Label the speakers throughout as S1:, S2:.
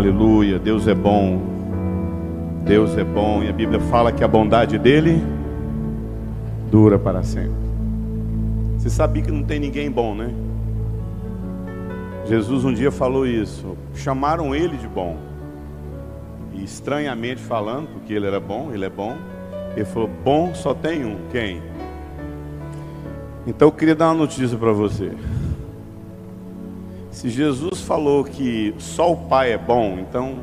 S1: Aleluia, Deus é bom. Deus é bom e a Bíblia fala que a bondade dele dura para sempre. Você sabia que não tem ninguém bom, né? Jesus um dia falou isso. Chamaram ele de bom. E estranhamente falando, porque ele era bom, ele é bom. Ele falou: Bom só tem um. Quem? Então eu queria dar uma notícia para você. Se Jesus falou que só o Pai é bom, então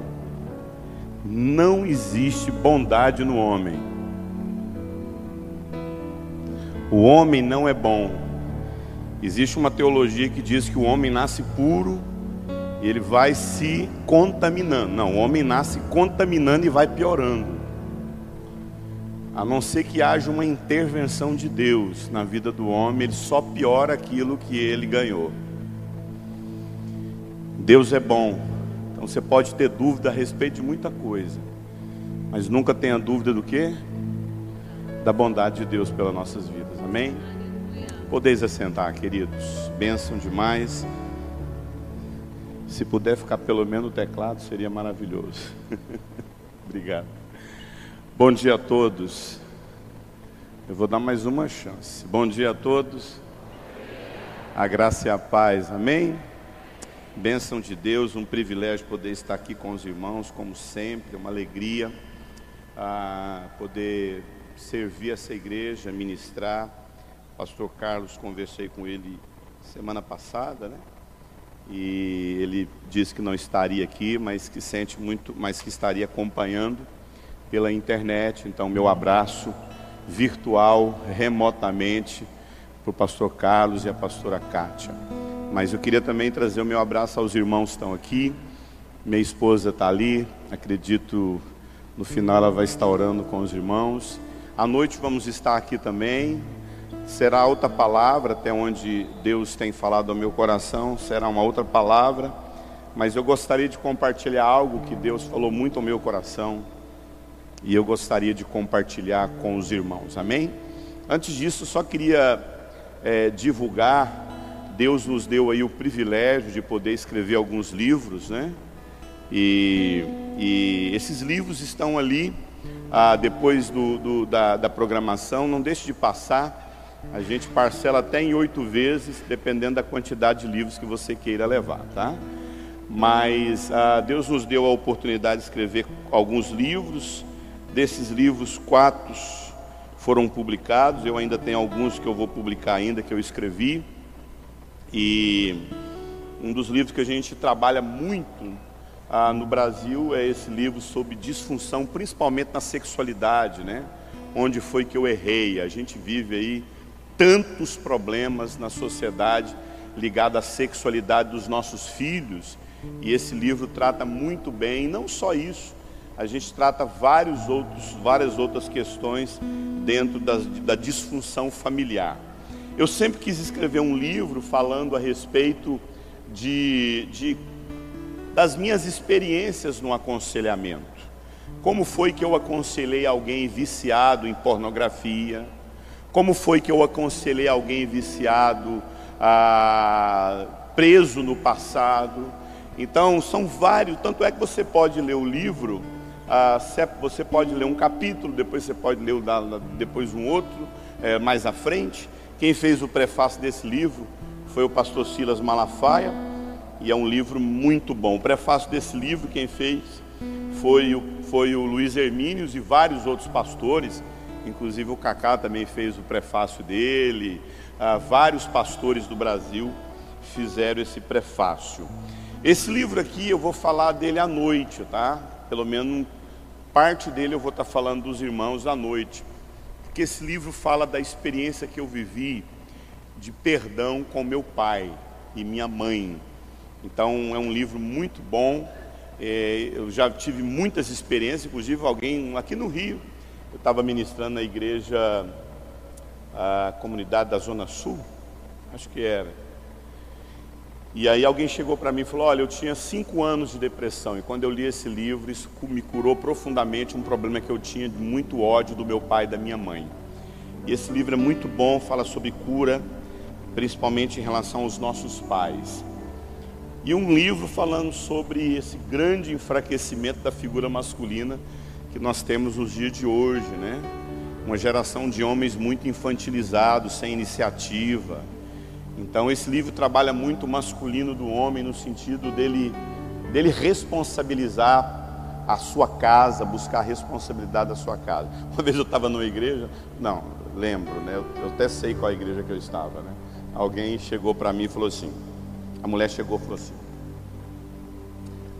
S1: não existe bondade no homem. O homem não é bom. Existe uma teologia que diz que o homem nasce puro e ele vai se contaminando. Não, o homem nasce contaminando e vai piorando. A não ser que haja uma intervenção de Deus na vida do homem, ele só piora aquilo que ele ganhou. Deus é bom. Então você pode ter dúvida a respeito de muita coisa, mas nunca tenha dúvida do que? Da bondade de Deus pelas nossas vidas. Amém? Podeis assentar, queridos. Bênção demais. Se puder ficar pelo menos no teclado, seria maravilhoso. Obrigado. Bom dia a todos. Eu vou dar mais uma chance. Bom dia a todos. A graça e a paz. Amém? Bênção de Deus, um privilégio poder estar aqui com os irmãos, como sempre, uma alegria a poder servir essa igreja, ministrar. Pastor Carlos, conversei com ele semana passada, né? E ele disse que não estaria aqui, mas que sente muito, mas que estaria acompanhando pela internet. Então, meu abraço virtual, remotamente, para o pastor Carlos e a pastora Kátia. Mas eu queria também trazer o meu abraço aos irmãos que estão aqui. Minha esposa está ali, acredito no final ela vai estar orando com os irmãos. À noite vamos estar aqui também. Será outra palavra, até onde Deus tem falado ao meu coração, será uma outra palavra. Mas eu gostaria de compartilhar algo que Deus falou muito ao meu coração. E eu gostaria de compartilhar com os irmãos, amém? Antes disso, só queria é, divulgar Deus nos deu aí o privilégio de poder escrever alguns livros, né? E, e esses livros estão ali ah, depois do, do, da, da, programação, não deixe de passar. A gente parcela até em oito vezes, dependendo da quantidade de livros que você queira levar, tá? Mas ah, Deus nos deu a oportunidade de escrever alguns livros. Desses livros, quatro foram publicados. Eu ainda tenho alguns que eu vou publicar ainda que eu escrevi. E um dos livros que a gente trabalha muito ah, no Brasil é esse livro sobre disfunção, principalmente na sexualidade, né? Onde foi que eu errei? A gente vive aí tantos problemas na sociedade ligados à sexualidade dos nossos filhos, e esse livro trata muito bem, não só isso, a gente trata vários outros, várias outras questões dentro das, da disfunção familiar. Eu sempre quis escrever um livro falando a respeito de, de das minhas experiências no aconselhamento. Como foi que eu aconselhei alguém viciado em pornografia? Como foi que eu aconselhei alguém viciado, ah, preso no passado? Então, são vários. Tanto é que você pode ler o livro, ah, você pode ler um capítulo, depois você pode ler depois um outro, é, mais à frente. Quem fez o prefácio desse livro foi o pastor Silas Malafaia, e é um livro muito bom. O prefácio desse livro, quem fez foi o, foi o Luiz Hermínios e vários outros pastores, inclusive o Cacá também fez o prefácio dele, ah, vários pastores do Brasil fizeram esse prefácio. Esse livro aqui eu vou falar dele à noite, tá? Pelo menos parte dele eu vou estar falando dos irmãos à noite que esse livro fala da experiência que eu vivi de perdão com meu pai e minha mãe. Então é um livro muito bom. É, eu já tive muitas experiências, inclusive alguém aqui no Rio. Eu estava ministrando na igreja, a comunidade da Zona Sul, acho que era. E aí alguém chegou para mim e falou: Olha, eu tinha cinco anos de depressão e quando eu li esse livro, isso me curou profundamente um problema que eu tinha de muito ódio do meu pai e da minha mãe. E esse livro é muito bom, fala sobre cura, principalmente em relação aos nossos pais. e um livro falando sobre esse grande enfraquecimento da figura masculina que nós temos nos dias de hoje, né? Uma geração de homens muito infantilizados, sem iniciativa. Então esse livro trabalha muito o masculino do homem no sentido dele dele responsabilizar a sua casa, buscar a responsabilidade da sua casa. Uma vez eu estava numa igreja, não, lembro, né? Eu, eu até sei qual igreja que eu estava, né? Alguém chegou para mim e falou assim: a mulher chegou e falou assim: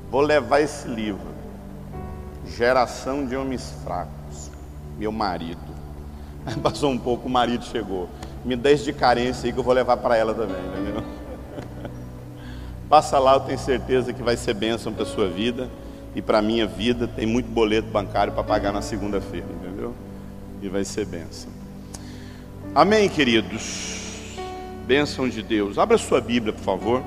S1: Vou levar esse livro, Geração de Homens Fracos, meu marido. Aí passou um pouco, o marido chegou. Me dá de carência aí que eu vou levar para ela também, entendeu? Passa lá, eu tenho certeza que vai ser bênção para a sua vida e para a minha vida. Tem muito boleto bancário para pagar na segunda-feira, entendeu? E vai ser bênção. Amém, queridos. Bênção de Deus. Abra sua Bíblia, por favor.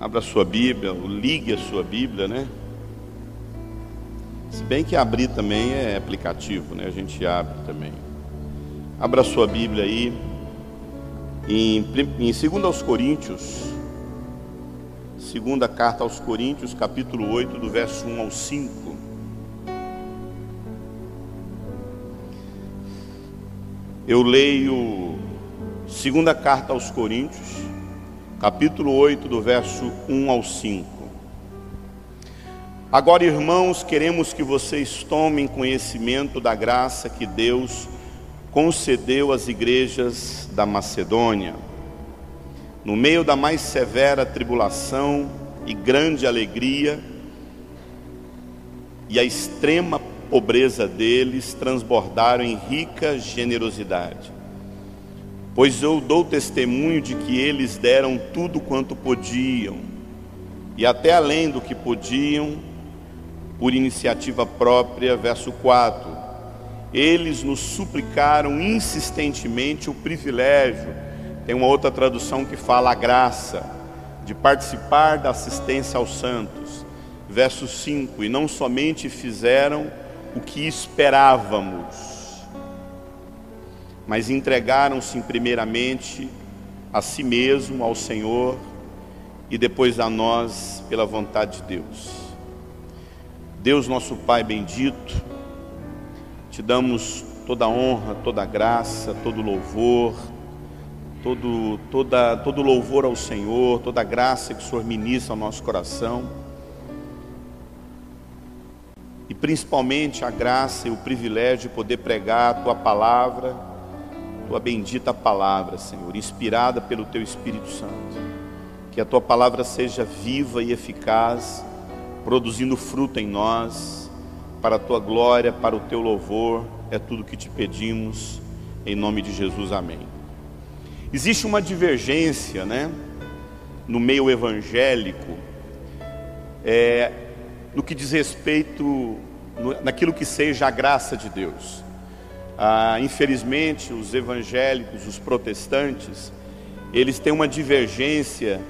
S1: Abra sua Bíblia, ligue a sua Bíblia, né? Se bem que abrir também é aplicativo, né? A gente abre também. Abra sua Bíblia aí. Em, em 2 aos Coríntios, segunda carta aos Coríntios, capítulo 8, do verso 1 ao 5. Eu leio segunda carta aos Coríntios, capítulo 8, do verso 1 ao 5. Agora, irmãos, queremos que vocês tomem conhecimento da graça que Deus concedeu às igrejas da Macedônia. No meio da mais severa tribulação e grande alegria, e a extrema pobreza deles transbordaram em rica generosidade pois eu dou testemunho de que eles deram tudo quanto podiam, e até além do que podiam, por iniciativa própria. Verso 4: Eles nos suplicaram insistentemente o privilégio, tem uma outra tradução que fala a graça, de participar da assistência aos santos. Verso 5: E não somente fizeram o que esperávamos, mas entregaram-se primeiramente a si mesmo, ao Senhor e depois a nós pela vontade de Deus. Deus, nosso Pai bendito, te damos toda a honra, toda a graça, todo louvor, todo, toda, todo louvor ao Senhor, toda a graça que o Senhor ministra ao nosso coração. E principalmente a graça e o privilégio de poder pregar a tua palavra tua bendita palavra, Senhor, inspirada pelo teu Espírito Santo. Que a tua palavra seja viva e eficaz, produzindo fruto em nós, para a tua glória, para o teu louvor, é tudo que te pedimos, em nome de Jesus, amém. Existe uma divergência, né, no meio evangélico, é, no que diz respeito, no, naquilo que seja a graça de Deus. Ah, infelizmente, os evangélicos, os protestantes, eles têm uma divergência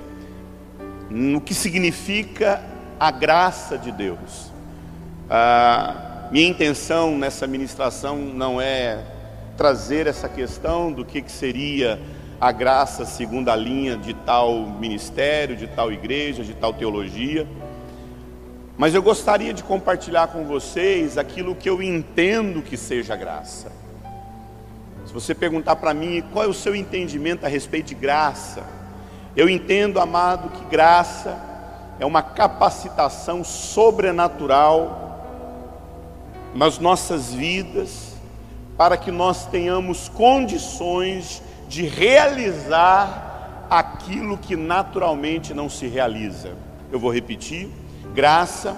S1: no que significa a graça de Deus. Minha intenção nessa ministração não é trazer essa questão do que, que seria a graça segundo a linha de tal ministério, de tal igreja, de tal teologia. Mas eu gostaria de compartilhar com vocês aquilo que eu entendo que seja graça. Se você perguntar para mim qual é o seu entendimento a respeito de graça, eu entendo, amado, que graça é uma capacitação sobrenatural nas nossas vidas para que nós tenhamos condições de realizar aquilo que naturalmente não se realiza. Eu vou repetir Graça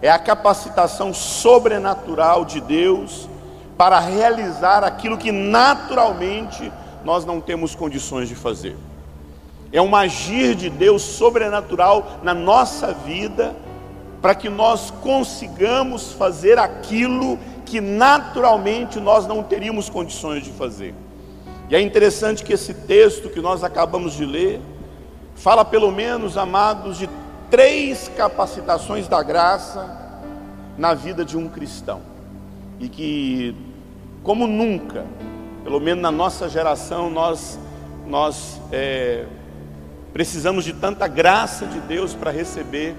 S1: é a capacitação sobrenatural de Deus para realizar aquilo que naturalmente nós não temos condições de fazer. É um agir de Deus sobrenatural na nossa vida para que nós consigamos fazer aquilo que naturalmente nós não teríamos condições de fazer. E é interessante que esse texto que nós acabamos de ler fala pelo menos, amados, de três capacitações da graça na vida de um cristão. E que, como nunca, pelo menos na nossa geração, nós, nós é, Precisamos de tanta graça de Deus para receber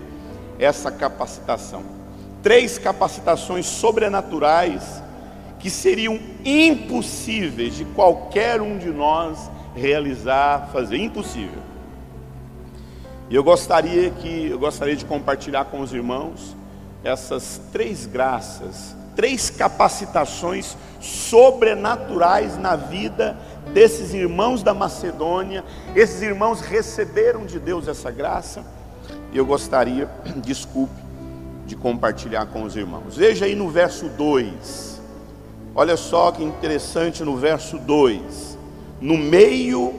S1: essa capacitação. Três capacitações sobrenaturais que seriam impossíveis de qualquer um de nós realizar, fazer, impossível. E eu gostaria que eu gostaria de compartilhar com os irmãos essas três graças, três capacitações sobrenaturais na vida desses irmãos da Macedônia. Esses irmãos receberam de Deus essa graça. E eu gostaria, desculpe, de compartilhar com os irmãos. Veja aí no verso 2. Olha só que interessante no verso 2. No meio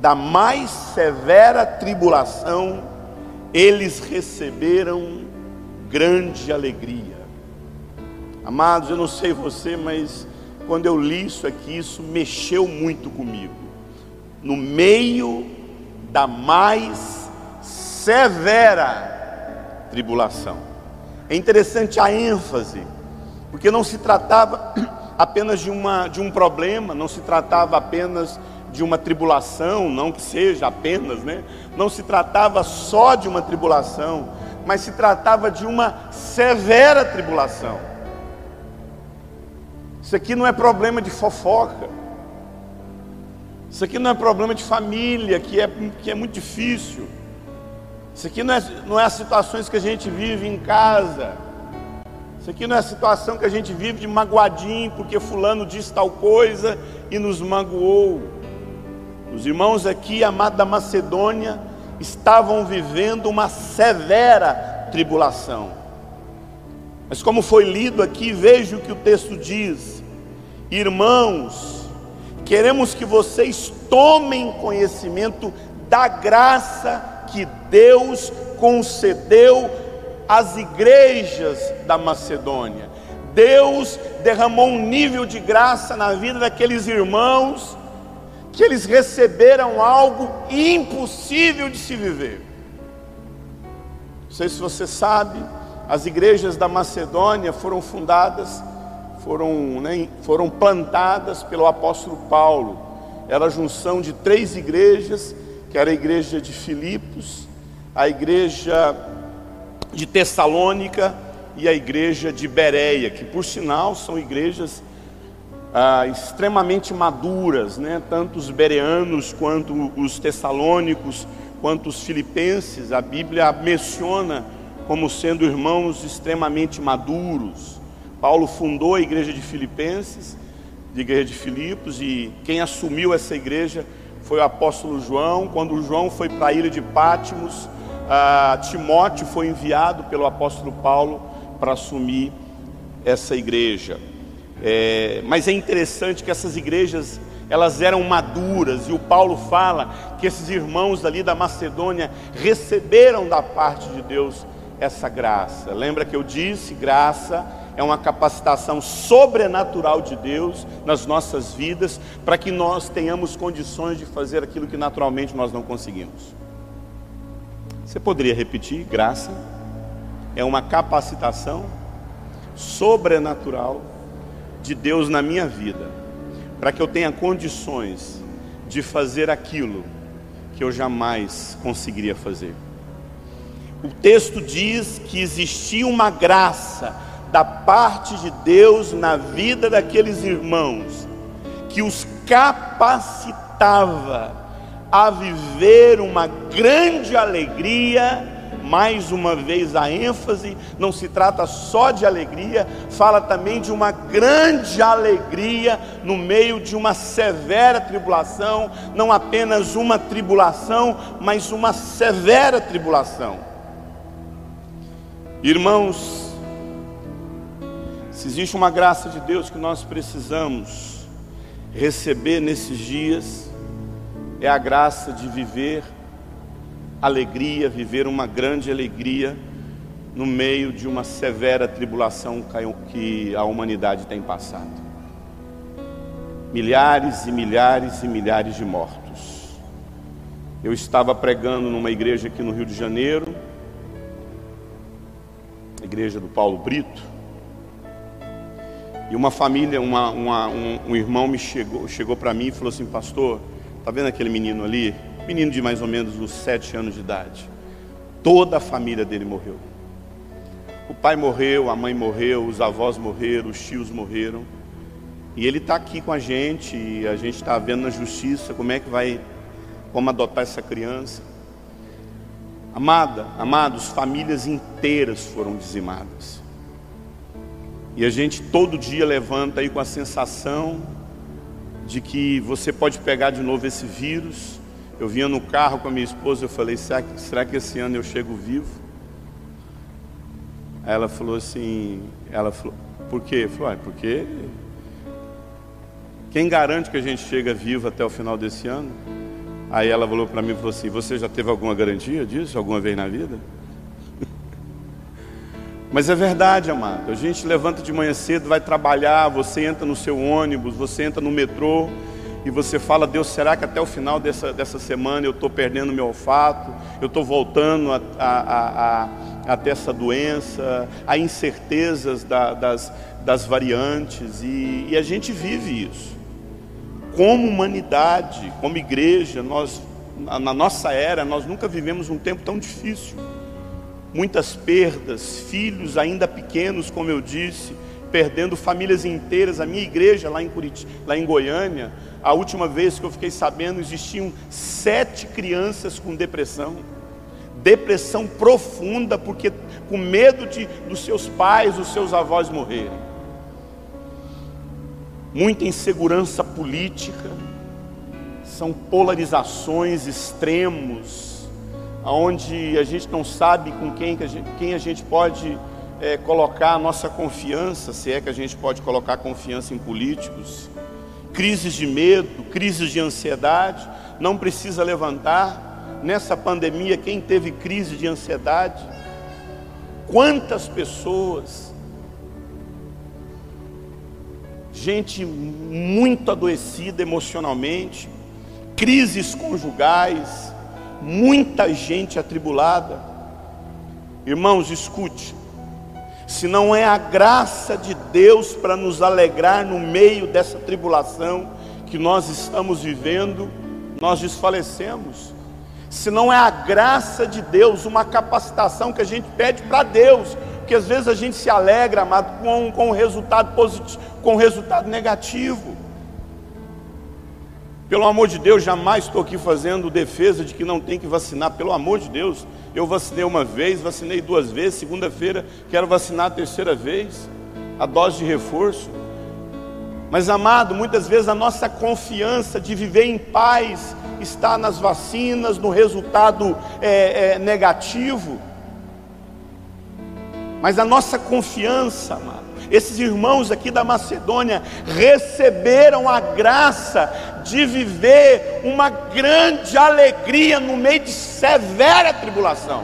S1: da mais severa tribulação, eles receberam grande alegria. Amados, eu não sei você, mas quando eu li isso aqui, isso mexeu muito comigo. No meio da mais severa tribulação. É interessante a ênfase, porque não se tratava apenas de, uma, de um problema, não se tratava apenas de uma tribulação, não que seja apenas, né? Não se tratava só de uma tribulação, mas se tratava de uma severa tribulação. Isso aqui não é problema de fofoca. Isso aqui não é problema de família, que é, que é muito difícil. Isso aqui não é, não é as situações que a gente vive em casa. Isso aqui não é a situação que a gente vive de magoadinho, porque fulano disse tal coisa e nos magoou. Os irmãos aqui, amados da Macedônia, estavam vivendo uma severa tribulação. Mas como foi lido aqui, veja o que o texto diz: Irmãos, queremos que vocês tomem conhecimento da graça que Deus concedeu às igrejas da Macedônia. Deus derramou um nível de graça na vida daqueles irmãos que eles receberam algo impossível de se viver. Não sei se você sabe, as igrejas da Macedônia foram fundadas, foram, né, foram plantadas pelo apóstolo Paulo. Era a junção de três igrejas, que era a igreja de Filipos, a igreja de Tessalônica e a igreja de Bereia, que por sinal são igrejas ah, extremamente maduras, né? tanto os bereanos quanto os tessalônicos, quanto os filipenses, a Bíblia menciona como sendo irmãos extremamente maduros. Paulo fundou a igreja de Filipenses, de igreja de Filipos, e quem assumiu essa igreja foi o apóstolo João. Quando João foi para a ilha de Pátimos, Timóteo foi enviado pelo apóstolo Paulo para assumir essa igreja. É, mas é interessante que essas igrejas elas eram maduras e o Paulo fala que esses irmãos ali da Macedônia receberam da parte de Deus essa graça. Lembra que eu disse, graça é uma capacitação sobrenatural de Deus nas nossas vidas para que nós tenhamos condições de fazer aquilo que naturalmente nós não conseguimos. Você poderia repetir? Graça é uma capacitação sobrenatural de Deus na minha vida, para que eu tenha condições de fazer aquilo que eu jamais conseguiria fazer. O texto diz que existia uma graça da parte de Deus na vida daqueles irmãos, que os capacitava a viver uma grande alegria mais uma vez a ênfase não se trata só de alegria, fala também de uma grande alegria no meio de uma severa tribulação, não apenas uma tribulação, mas uma severa tribulação. Irmãos, se existe uma graça de Deus que nós precisamos receber nesses dias, é a graça de viver alegria, viver uma grande alegria no meio de uma severa tribulação que a humanidade tem passado. Milhares e milhares e milhares de mortos. Eu estava pregando numa igreja aqui no Rio de Janeiro, a igreja do Paulo Brito, e uma família, uma, uma, um, um, irmão me chegou, chegou para mim e falou assim, pastor, tá vendo aquele menino ali? menino de mais ou menos uns sete anos de idade. Toda a família dele morreu. O pai morreu, a mãe morreu, os avós morreram, os tios morreram. E ele está aqui com a gente e a gente está vendo na justiça como é que vai, como adotar essa criança. Amada, amados, famílias inteiras foram dizimadas. E a gente todo dia levanta aí com a sensação de que você pode pegar de novo esse vírus. Eu vinha no carro com a minha esposa, eu falei, será que, será que esse ano eu chego vivo? Aí ela falou assim, ela falou, por quê? Eu falei, porque quem garante que a gente chega vivo até o final desse ano? Aí ela falou para mim falou assim, você já teve alguma garantia disso, alguma vez na vida? Mas é verdade, amado. A gente levanta de manhã cedo, vai trabalhar, você entra no seu ônibus, você entra no metrô e você fala, Deus, será que até o final dessa, dessa semana eu estou perdendo meu olfato, eu estou voltando a, a, a, a, ter essa doença, há incertezas da, das, das variantes e, e a gente vive isso. Como humanidade, como igreja, nós, na nossa era, nós nunca vivemos um tempo tão difícil muitas perdas, filhos ainda pequenos, como eu disse, perdendo famílias inteiras. A minha igreja lá em Curitiba, lá em Goiânia, a última vez que eu fiquei sabendo, existiam sete crianças com depressão. Depressão profunda, porque com medo de dos seus pais, dos seus avós morrerem. Muita insegurança política, são polarizações extremos, onde a gente não sabe com quem, a, gente, quem a gente pode é, colocar a nossa confiança, se é que a gente pode colocar confiança em políticos, crises de medo, crises de ansiedade, não precisa levantar. Nessa pandemia, quem teve crise de ansiedade? Quantas pessoas, gente muito adoecida emocionalmente, crises conjugais, muita gente atribulada. Irmãos, escute. Se não é a graça de Deus para nos alegrar no meio dessa tribulação que nós estamos vivendo, nós desfalecemos. Se não é a graça de Deus, uma capacitação que a gente pede para Deus, porque às vezes a gente se alegra, amado, com, com resultado positivo, com resultado negativo. Pelo amor de Deus, jamais estou aqui fazendo defesa de que não tem que vacinar. Pelo amor de Deus, eu vacinei uma vez, vacinei duas vezes. Segunda-feira quero vacinar a terceira vez, a dose de reforço. Mas amado, muitas vezes a nossa confiança de viver em paz está nas vacinas, no resultado é, é, negativo. Mas a nossa confiança, amado, esses irmãos aqui da Macedônia receberam a graça de viver uma grande alegria no meio de severa tribulação.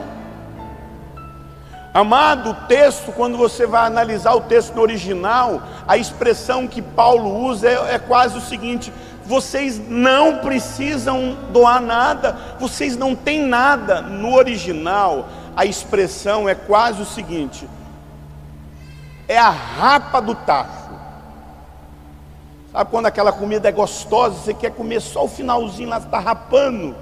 S1: Amado, o texto, quando você vai analisar o texto no original, a expressão que Paulo usa é, é quase o seguinte: vocês não precisam doar nada, vocês não têm nada. No original, a expressão é quase o seguinte: é a rapa do tacho. Sabe quando aquela comida é gostosa, você quer comer só o finalzinho lá, está rapando.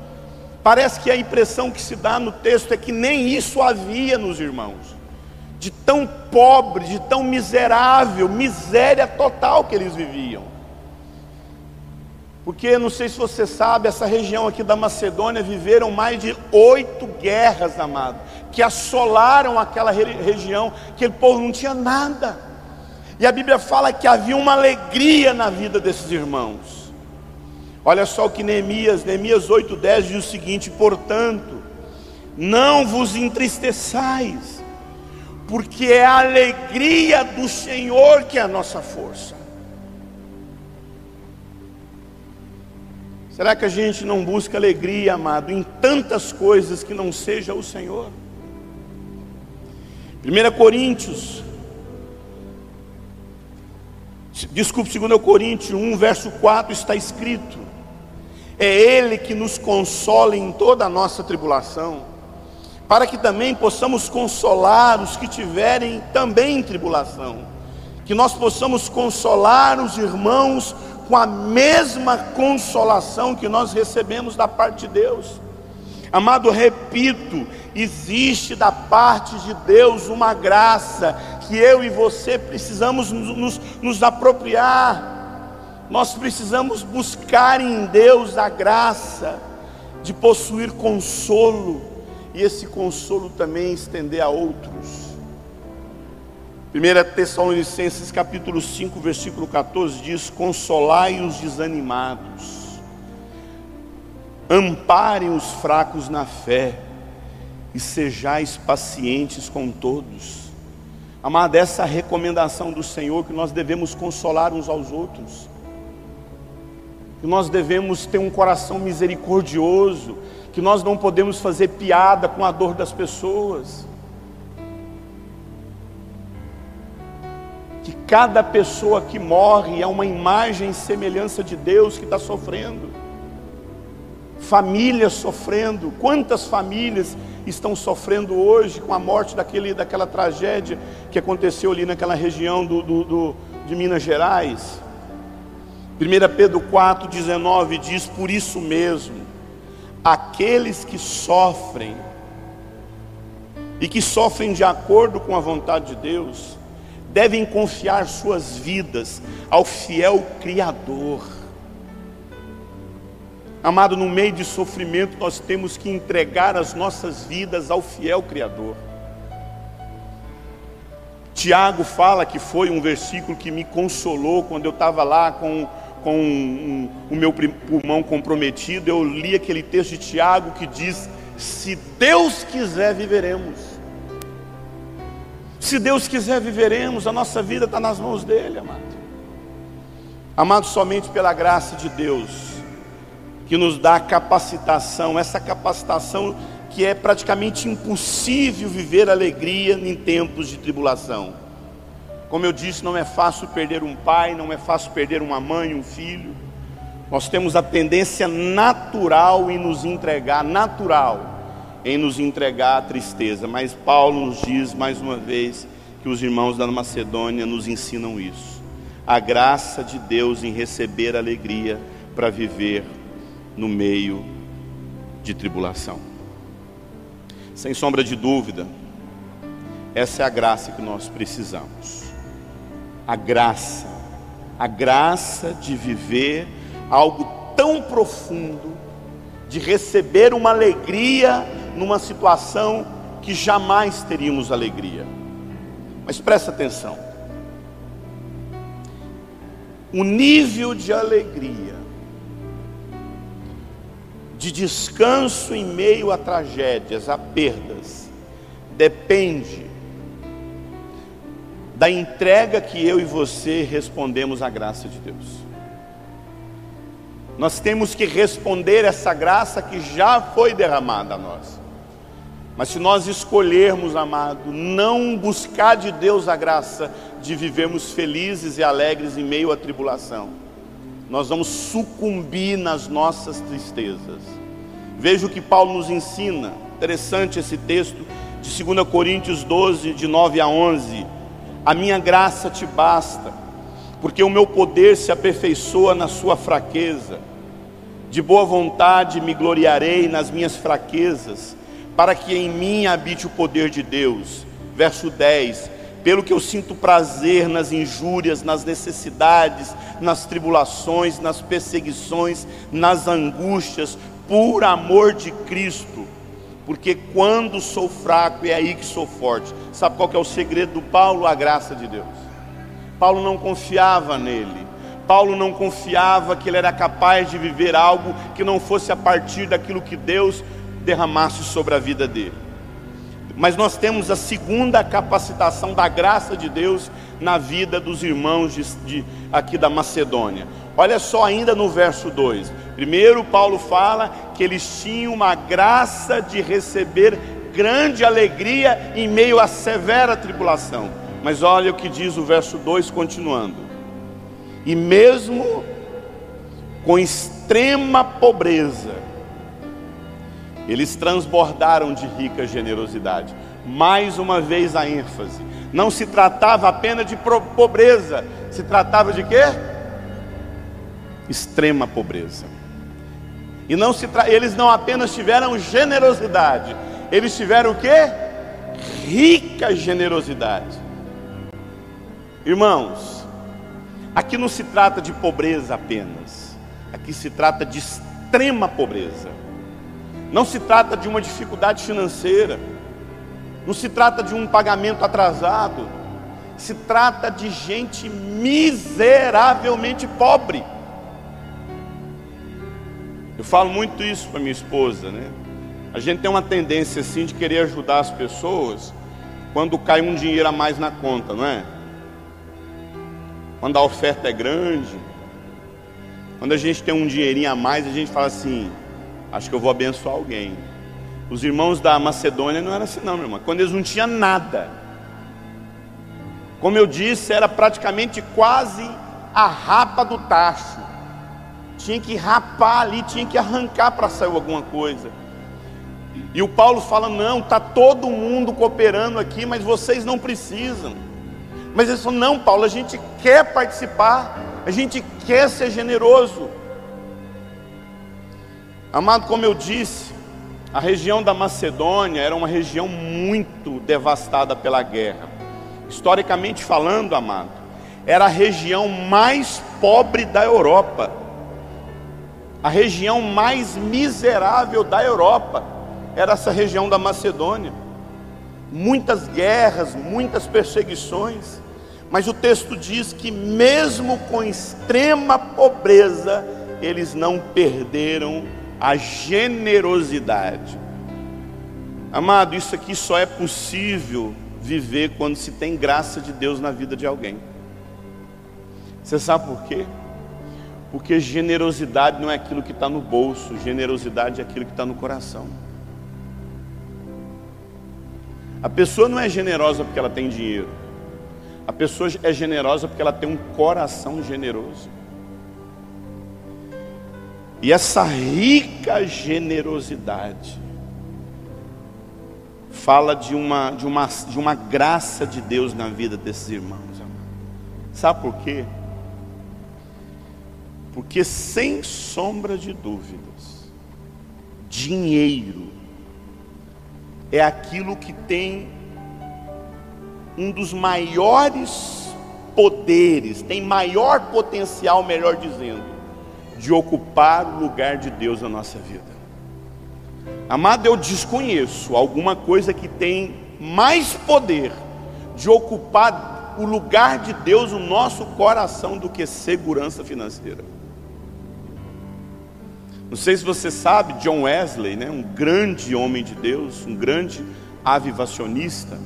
S1: Parece que a impressão que se dá no texto é que nem isso havia nos irmãos. De tão pobre, de tão miserável, miséria total que eles viviam. Porque não sei se você sabe, essa região aqui da Macedônia viveram mais de oito guerras, amado, que assolaram aquela região, que o povo não tinha nada. E a Bíblia fala que havia uma alegria na vida desses irmãos. Olha só o que Neemias, Neemias 8,10 diz o seguinte: portanto, não vos entristeçais, porque é a alegria do Senhor que é a nossa força. Será que a gente não busca alegria, amado, em tantas coisas que não seja o Senhor? 1 Coríntios Desculpe, 2 Coríntios 1, verso 4 está escrito: É Ele que nos consola em toda a nossa tribulação, para que também possamos consolar os que tiverem também tribulação, que nós possamos consolar os irmãos com a mesma consolação que nós recebemos da parte de Deus. Amado, repito, existe da parte de Deus uma graça que eu e você precisamos nos, nos, apropriar. Nós precisamos buscar em Deus a graça de possuir consolo e esse consolo também estender a outros. 1 Tessalonicenses capítulo 5, versículo 14 diz: Consolai os desanimados, amparem os fracos na fé, e sejais pacientes com todos. Amada, essa é recomendação do Senhor que nós devemos consolar uns aos outros, que nós devemos ter um coração misericordioso, que nós não podemos fazer piada com a dor das pessoas que cada pessoa que morre é uma imagem e semelhança de Deus que está sofrendo. Famílias sofrendo, quantas famílias estão sofrendo hoje com a morte daquele, daquela tragédia que aconteceu ali naquela região do, do, do de Minas Gerais. 1 Pedro 4,19 diz: Por isso mesmo, aqueles que sofrem, e que sofrem de acordo com a vontade de Deus, devem confiar suas vidas ao fiel Criador. Amado, no meio de sofrimento, nós temos que entregar as nossas vidas ao fiel Criador. Tiago fala que foi um versículo que me consolou quando eu estava lá com, com um, um, o meu pulmão comprometido. Eu li aquele texto de Tiago que diz: Se Deus quiser, viveremos. Se Deus quiser, viveremos, a nossa vida está nas mãos dEle, amado. Amado, somente pela graça de Deus, que nos dá capacitação, essa capacitação que é praticamente impossível viver alegria em tempos de tribulação. Como eu disse, não é fácil perder um pai, não é fácil perder uma mãe, um filho. Nós temos a tendência natural em nos entregar, natural, em nos entregar à tristeza. Mas Paulo nos diz mais uma vez que os irmãos da Macedônia nos ensinam isso. A graça de Deus em receber alegria para viver no meio de tribulação. Sem sombra de dúvida, essa é a graça que nós precisamos. A graça, a graça de viver algo tão profundo, de receber uma alegria numa situação que jamais teríamos alegria. Mas presta atenção. O nível de alegria, de descanso em meio a tragédias, a perdas, depende da entrega que eu e você respondemos à graça de Deus. Nós temos que responder essa graça que já foi derramada a nós. Mas se nós escolhermos, amado, não buscar de Deus a graça de vivermos felizes e alegres em meio à tribulação, nós vamos sucumbir nas nossas tristezas. Veja o que Paulo nos ensina, interessante esse texto de 2 Coríntios 12, de 9 a 11. A minha graça te basta, porque o meu poder se aperfeiçoa na sua fraqueza. De boa vontade me gloriarei nas minhas fraquezas para que em mim habite o poder de Deus. Verso 10: Pelo que eu sinto prazer nas injúrias, nas necessidades, nas tribulações, nas perseguições, nas angústias, por amor de Cristo. Porque quando sou fraco é aí que sou forte. Sabe qual que é o segredo do Paulo? A graça de Deus. Paulo não confiava nele. Paulo não confiava que ele era capaz de viver algo que não fosse a partir daquilo que Deus derramasse sobre a vida dele. Mas nós temos a segunda capacitação da graça de Deus na vida dos irmãos de, de, aqui da Macedônia. Olha só, ainda no verso 2. Primeiro, Paulo fala que eles tinham uma graça de receber grande alegria em meio à severa tribulação. Mas olha o que diz o verso 2, continuando. E mesmo com extrema pobreza, eles transbordaram de rica generosidade. Mais uma vez a ênfase. Não se tratava apenas de pobreza, se tratava de quê? extrema pobreza. E não se tra... eles não apenas tiveram generosidade, eles tiveram o quê? Rica generosidade. Irmãos, aqui não se trata de pobreza apenas, aqui se trata de extrema pobreza. Não se trata de uma dificuldade financeira, não se trata de um pagamento atrasado, se trata de gente miseravelmente pobre. Eu falo muito isso para minha esposa, né? A gente tem uma tendência assim de querer ajudar as pessoas quando cai um dinheiro a mais na conta, não é? Quando a oferta é grande, quando a gente tem um dinheirinho a mais, a gente fala assim: acho que eu vou abençoar alguém. Os irmãos da Macedônia não eram assim, não, meu irmão. Quando eles não tinham nada, como eu disse, era praticamente quase a rapa do tacho. Tinha que rapar ali, tinha que arrancar para sair alguma coisa. E o Paulo fala: não, está todo mundo cooperando aqui, mas vocês não precisam. Mas eles falam: não, Paulo, a gente quer participar, a gente quer ser generoso. Amado, como eu disse, a região da Macedônia era uma região muito devastada pela guerra. Historicamente falando, amado, era a região mais pobre da Europa, a região mais miserável da Europa, era essa região da Macedônia. Muitas guerras, muitas perseguições, mas o texto diz que, mesmo com extrema pobreza, eles não perderam a generosidade. Amado, isso aqui só é possível viver quando se tem graça de Deus na vida de alguém. Você sabe por quê? Porque generosidade não é aquilo que está no bolso, generosidade é aquilo que está no coração. A pessoa não é generosa porque ela tem dinheiro, a pessoa é generosa porque ela tem um coração generoso. E essa rica generosidade fala de uma, de uma, de uma graça de Deus na vida desses irmãos. Sabe por quê? Porque sem sombra de dúvidas, dinheiro é aquilo que tem um dos maiores poderes, tem maior potencial, melhor dizendo, de ocupar o lugar de Deus na nossa vida. Amado, eu desconheço alguma coisa que tem mais poder de ocupar o lugar de Deus no nosso coração do que segurança financeira. Não sei se você sabe, John Wesley, né, um grande homem de Deus, um grande avivacionista.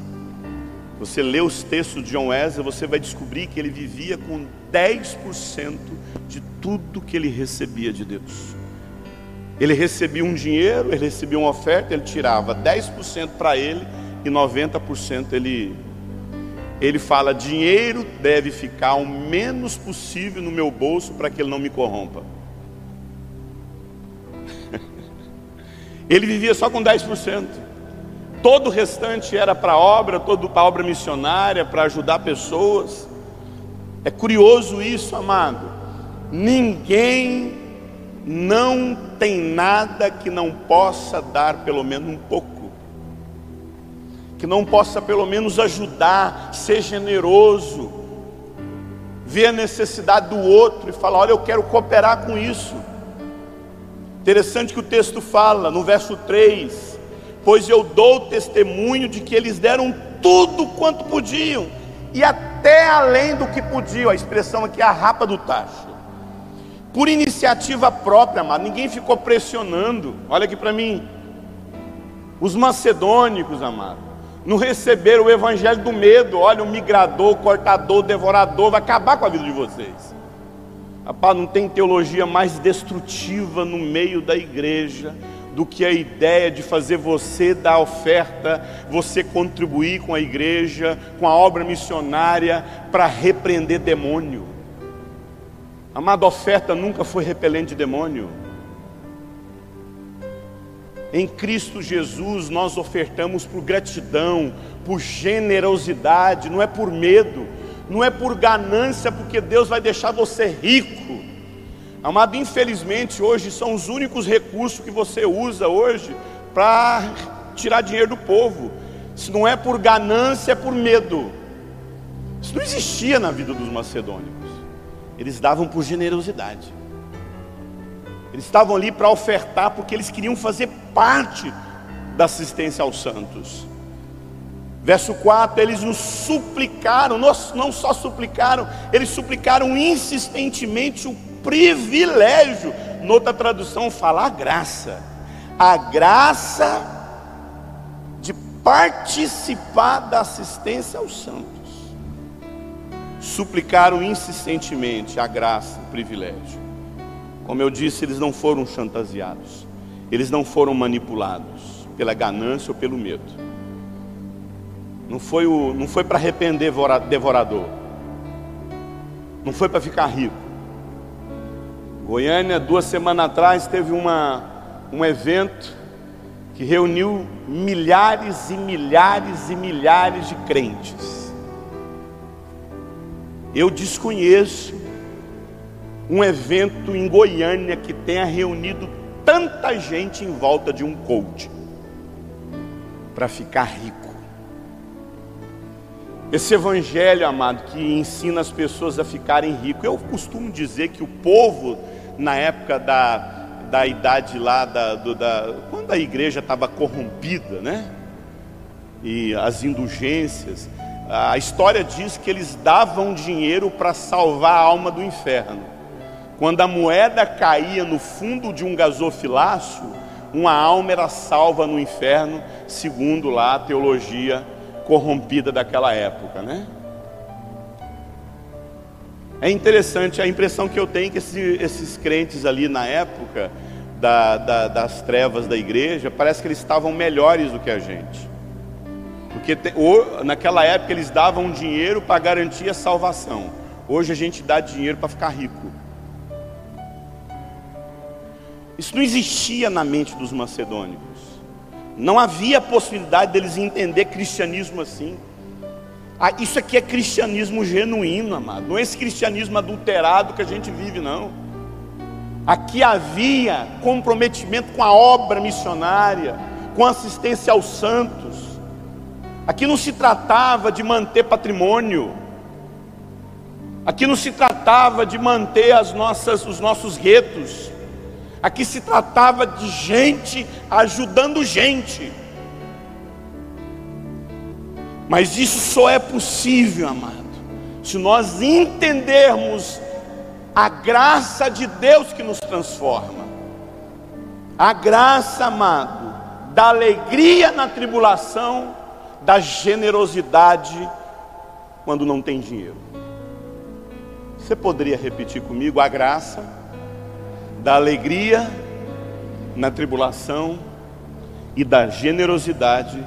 S1: Você lê os textos de John Wesley, você vai descobrir que ele vivia com 10% de tudo que ele recebia de Deus. Ele recebia um dinheiro, ele recebia uma oferta, ele tirava 10% para ele e 90% ele ele fala: dinheiro deve ficar o menos possível no meu bolso para que ele não me corrompa. ele vivia só com 10%. Todo o restante era para obra, todo para obra missionária, para ajudar pessoas. É curioso isso, amado. Ninguém não tem nada que não possa dar pelo menos um pouco, que não possa pelo menos ajudar, ser generoso, ver a necessidade do outro e falar: olha, eu quero cooperar com isso. Interessante que o texto fala no verso 3: Pois eu dou testemunho de que eles deram tudo quanto podiam, e até além do que podiam, a expressão aqui é a rapa do tacho por iniciativa própria, amado, ninguém ficou pressionando. Olha aqui para mim. Os macedônicos, amado, não receberam o evangelho do medo. Olha, o migrador, o cortador, o devorador, vai acabar com a vida de vocês. Rapaz, não tem teologia mais destrutiva no meio da igreja do que a ideia de fazer você dar oferta, você contribuir com a igreja, com a obra missionária para repreender demônio. Amada oferta nunca foi repelente de demônio. Em Cristo Jesus nós ofertamos por gratidão, por generosidade, não é por medo, não é por ganância, porque Deus vai deixar você rico. Amado, infelizmente hoje são os únicos recursos que você usa hoje para tirar dinheiro do povo. Se não é por ganância, é por medo. Isso não existia na vida dos macedônicos. Eles davam por generosidade. Eles estavam ali para ofertar porque eles queriam fazer parte da assistência aos santos. Verso 4, eles nos suplicaram, não só suplicaram, eles suplicaram insistentemente o privilégio. Noutra tradução fala a graça. A graça de participar da assistência aos santos. Suplicaram insistentemente a graça, o privilégio. Como eu disse, eles não foram chantageados. Eles não foram manipulados pela ganância ou pelo medo não foi, o, não foi para arrepender devorador. Não foi para ficar rico. Goiânia, duas semanas atrás, teve uma, um evento que reuniu milhares e milhares e milhares de crentes. Eu desconheço um evento em Goiânia que tenha reunido tanta gente em volta de um coach para ficar rico. Esse evangelho, amado, que ensina as pessoas a ficarem ricos. Eu costumo dizer que o povo, na época da, da idade lá, da, do, da, quando a igreja estava corrompida, né? E as indulgências, a história diz que eles davam dinheiro para salvar a alma do inferno. Quando a moeda caía no fundo de um gasofilácio, uma alma era salva no inferno, segundo lá a teologia corrompida daquela época, né? É interessante a impressão que eu tenho que esses, esses crentes ali na época da, da, das trevas da igreja, parece que eles estavam melhores do que a gente. Porque te, ou, naquela época eles davam dinheiro para garantir a salvação. Hoje a gente dá dinheiro para ficar rico. Isso não existia na mente dos macedônicos. Não havia possibilidade deles entender cristianismo assim. Ah, isso aqui é cristianismo genuíno, amado. Não é esse cristianismo adulterado que a gente vive, não. Aqui havia comprometimento com a obra missionária, com assistência aos santos. Aqui não se tratava de manter patrimônio. Aqui não se tratava de manter as nossas, os nossos guetos. Aqui se tratava de gente ajudando gente. Mas isso só é possível, amado, se nós entendermos a graça de Deus que nos transforma. A graça, amado, da alegria na tribulação, da generosidade quando não tem dinheiro. Você poderia repetir comigo a graça? da alegria na tribulação e da generosidade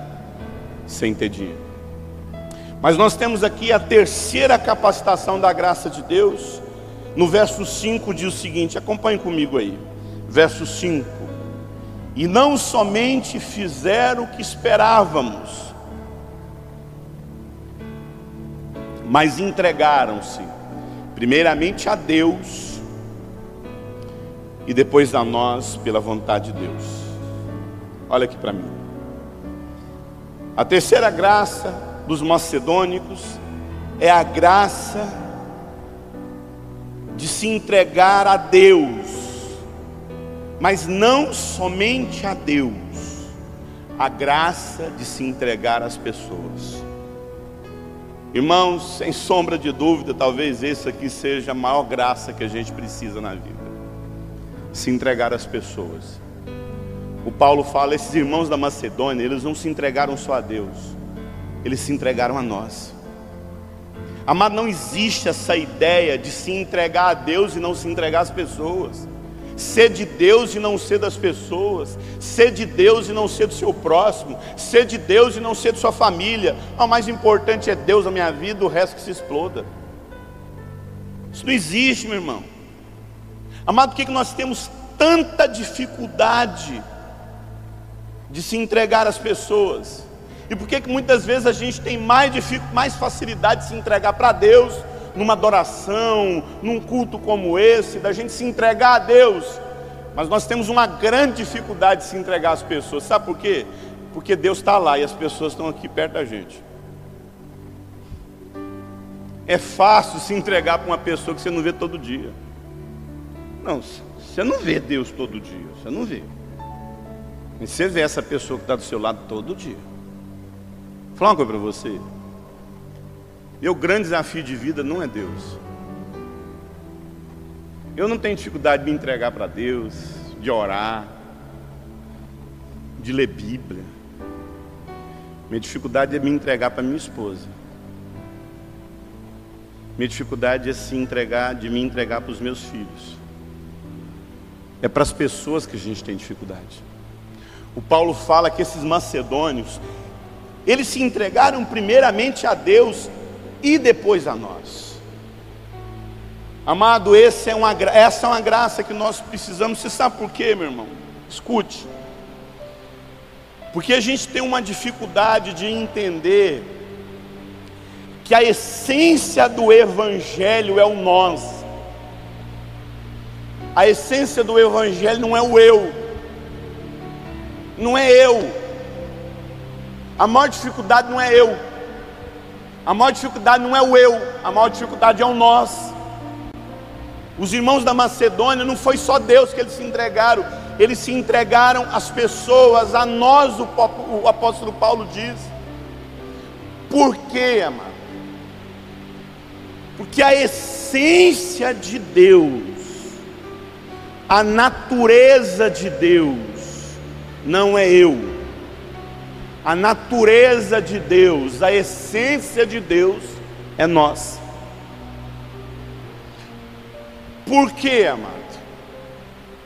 S1: sem ter dinheiro. Mas nós temos aqui a terceira capacitação da graça de Deus. No verso 5 diz o seguinte: acompanhe comigo aí. Verso 5: E não somente fizeram o que esperávamos, mas entregaram-se, primeiramente a Deus e depois a nós pela vontade de Deus. Olha aqui para mim. A terceira graça dos macedônicos é a graça de se entregar a Deus, mas não somente a Deus, a graça de se entregar às pessoas. Irmãos, sem sombra de dúvida, talvez essa aqui seja a maior graça que a gente precisa na vida se entregar às pessoas. O Paulo fala: esses irmãos da Macedônia, eles não se entregaram só a Deus, eles se entregaram a nós. Amado, não existe essa ideia de se entregar a Deus e não se entregar às pessoas. Ser de Deus e não ser das pessoas, ser de Deus e não ser do seu próximo, ser de Deus e não ser de sua família. O mais importante é Deus na minha vida, o resto que se exploda. Isso não existe, meu irmão. Amado, por que nós temos tanta dificuldade de se entregar às pessoas? E por que muitas vezes a gente tem mais, mais facilidade de se entregar para Deus numa adoração, num culto como esse, da gente se entregar a Deus. Mas nós temos uma grande dificuldade de se entregar às pessoas. Sabe por quê? Porque Deus está lá e as pessoas estão aqui perto da gente. É fácil se entregar para uma pessoa que você não vê todo dia. Não, você não vê Deus todo dia, você não vê. Mas você vê essa pessoa que está do seu lado todo dia. Falar uma coisa para você. Meu grande desafio de vida não é Deus. Eu não tenho dificuldade de me entregar para Deus, de orar, de ler Bíblia. Minha dificuldade é me entregar para minha esposa. Minha dificuldade é se entregar, de me entregar para os meus filhos. É para as pessoas que a gente tem dificuldade. O Paulo fala que esses macedônios, eles se entregaram primeiramente a Deus e depois a nós. Amado, é uma, essa é uma graça que nós precisamos. Você sabe por quê, meu irmão? Escute. Porque a gente tem uma dificuldade de entender que a essência do Evangelho é o nós. A essência do Evangelho não é o eu, não é eu. A maior dificuldade não é eu. A maior dificuldade não é o eu, a maior dificuldade é o nós. Os irmãos da Macedônia não foi só Deus que eles se entregaram, eles se entregaram às pessoas, a nós, o apóstolo Paulo diz. Por quê, amado? Porque a essência de Deus, a natureza de Deus, não é eu a natureza de Deus, a essência de Deus é nós. Por quê, amado?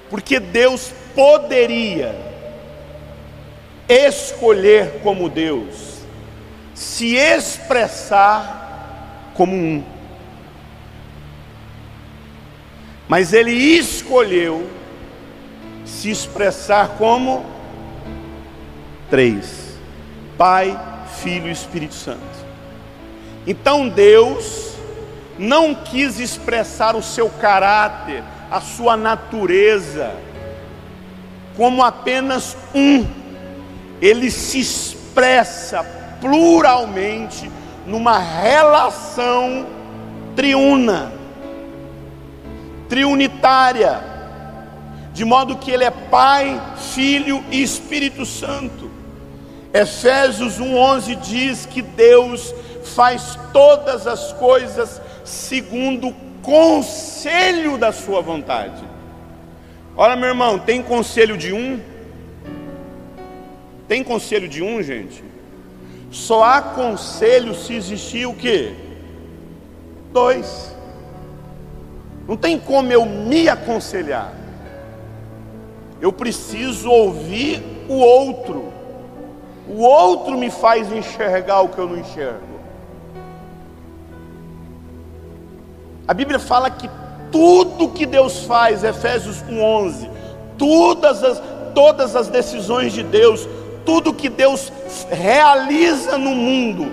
S1: Porque Deus poderia escolher como Deus, se expressar como um. Mas ele escolheu se expressar como três. Pai, Filho e Espírito Santo. Então Deus não quis expressar o seu caráter, a sua natureza, como apenas um, ele se expressa pluralmente numa relação triuna, triunitária, de modo que ele é Pai, Filho e Espírito Santo. Efésios 1:11 diz que Deus faz todas as coisas segundo o conselho da sua vontade. Olha, meu irmão, tem conselho de um? Tem conselho de um, gente? Só há conselho se existir o quê? Dois. Não tem como eu me aconselhar. Eu preciso ouvir o outro. O outro me faz enxergar o que eu não enxergo. A Bíblia fala que tudo que Deus faz, Efésios 1:11, todas as todas as decisões de Deus, tudo que Deus realiza no mundo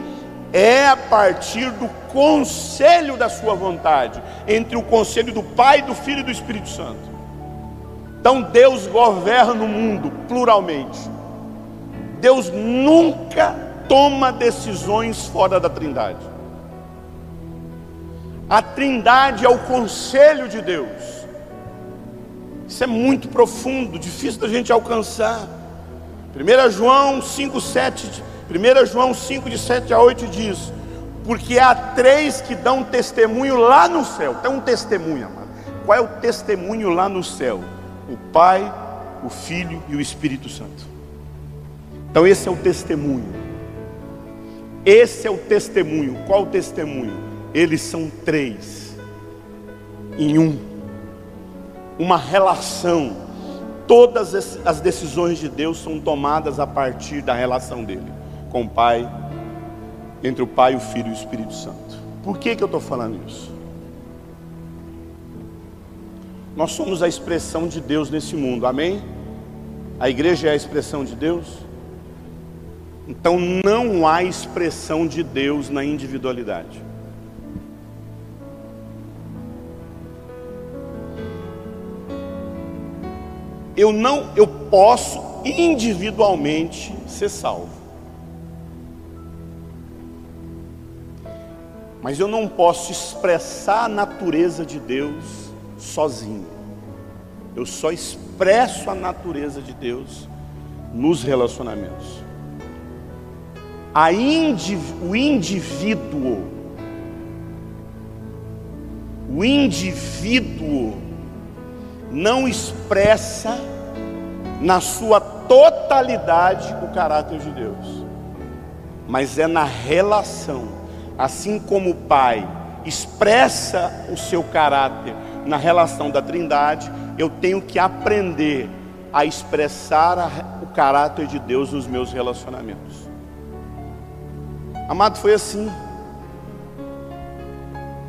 S1: é a partir do conselho da sua vontade, entre o conselho do Pai, do Filho e do Espírito Santo. Então Deus governa o mundo pluralmente. Deus nunca toma decisões fora da Trindade. A Trindade é o conselho de Deus. Isso é muito profundo, difícil da gente alcançar. 1 João 5, 7, 1 João 5, de 7 a 8 diz: Porque há três que dão testemunho lá no céu. Tem um testemunho, amado. Qual é o testemunho lá no céu? O Pai, o Filho e o Espírito Santo. Então esse é o testemunho. Esse é o testemunho. Qual o testemunho? Eles são três em um. Uma relação. Todas as decisões de Deus são tomadas a partir da relação dele com o Pai, entre o Pai, o Filho e o Espírito Santo. Por que, que eu estou falando isso? Nós somos a expressão de Deus nesse mundo, amém? A igreja é a expressão de Deus? Então não há expressão de Deus na individualidade. Eu não, eu posso individualmente ser salvo. Mas eu não posso expressar a natureza de Deus sozinho. Eu só expresso a natureza de Deus nos relacionamentos. A indiv o indivíduo, o indivíduo não expressa na sua totalidade o caráter de Deus, mas é na relação, assim como o Pai expressa o seu caráter na relação da Trindade, eu tenho que aprender a expressar a, o caráter de Deus nos meus relacionamentos. Amado, foi assim.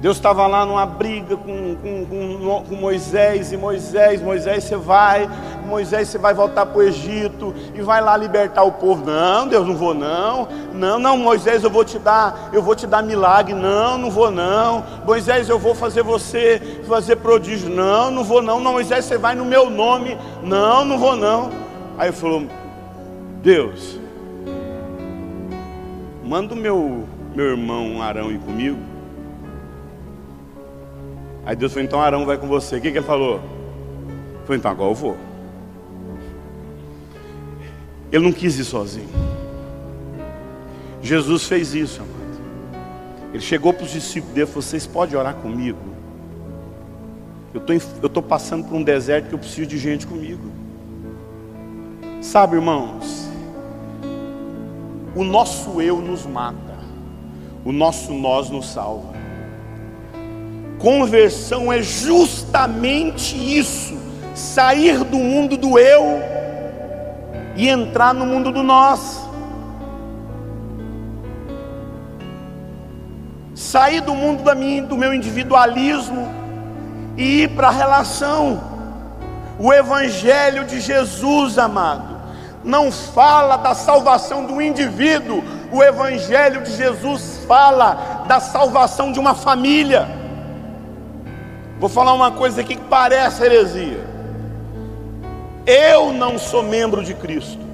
S1: Deus estava lá numa briga com, com, com, com, Moisés, e Moisés, Moisés, você vai, Moisés, você vai voltar para o Egito e vai lá libertar o povo. Não, Deus, não vou não. Não, não, Moisés, eu vou te dar, eu vou te dar milagre. Não, não vou não. Moisés, eu vou fazer você fazer prodígio. Não, não vou não. Não, Moisés, você vai no meu nome. Não, não vou não. Aí falou, Deus, manda o meu, meu irmão Arão ir comigo Aí Deus falou, então Arão vai com você. O que, que ele falou? Falou, então agora eu vou. Ele não quis ir sozinho. Jesus fez isso, amado. Ele chegou para os discípulos dele e falou: Vocês podem orar comigo? Eu estou passando por um deserto que eu preciso de gente comigo. Sabe, irmãos, o nosso eu nos mata, o nosso nós nos salva. Conversão é justamente isso: sair do mundo do eu e entrar no mundo do nós. Sair do mundo da minha, do meu individualismo e ir para a relação. O Evangelho de Jesus, amado, não fala da salvação do indivíduo, o Evangelho de Jesus fala da salvação de uma família. Vou falar uma coisa aqui que parece heresia. Eu não sou membro de Cristo.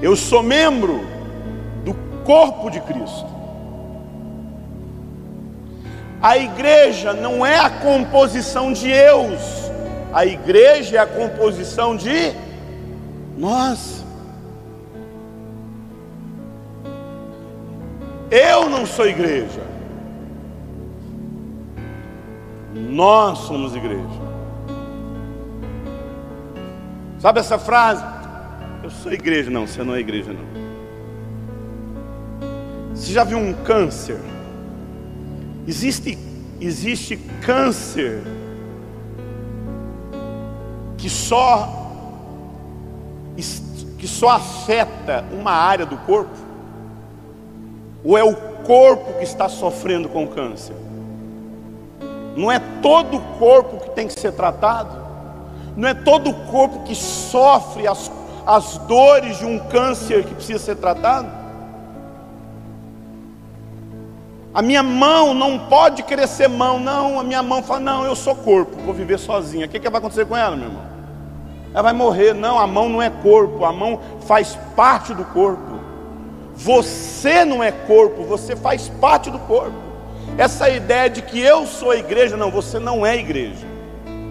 S1: Eu sou membro do corpo de Cristo. A igreja não é a composição de eus, a igreja é a composição de nós. Eu não sou igreja. Nós somos igreja. Sabe essa frase? Eu sou igreja. Não, você não é igreja, não. Você já viu um câncer? Existe, existe câncer que só que só afeta uma área do corpo? Ou é o corpo que está sofrendo com câncer? Não é todo o corpo que tem que ser tratado. Não é todo o corpo que sofre as, as dores de um câncer que precisa ser tratado. A minha mão não pode crescer mão, não. A minha mão fala: Não, eu sou corpo, vou viver sozinha. O que, que vai acontecer com ela, meu irmão? Ela vai morrer. Não, a mão não é corpo, a mão faz parte do corpo. Você não é corpo, você faz parte do corpo. Essa ideia de que eu sou a igreja, não, você não é igreja.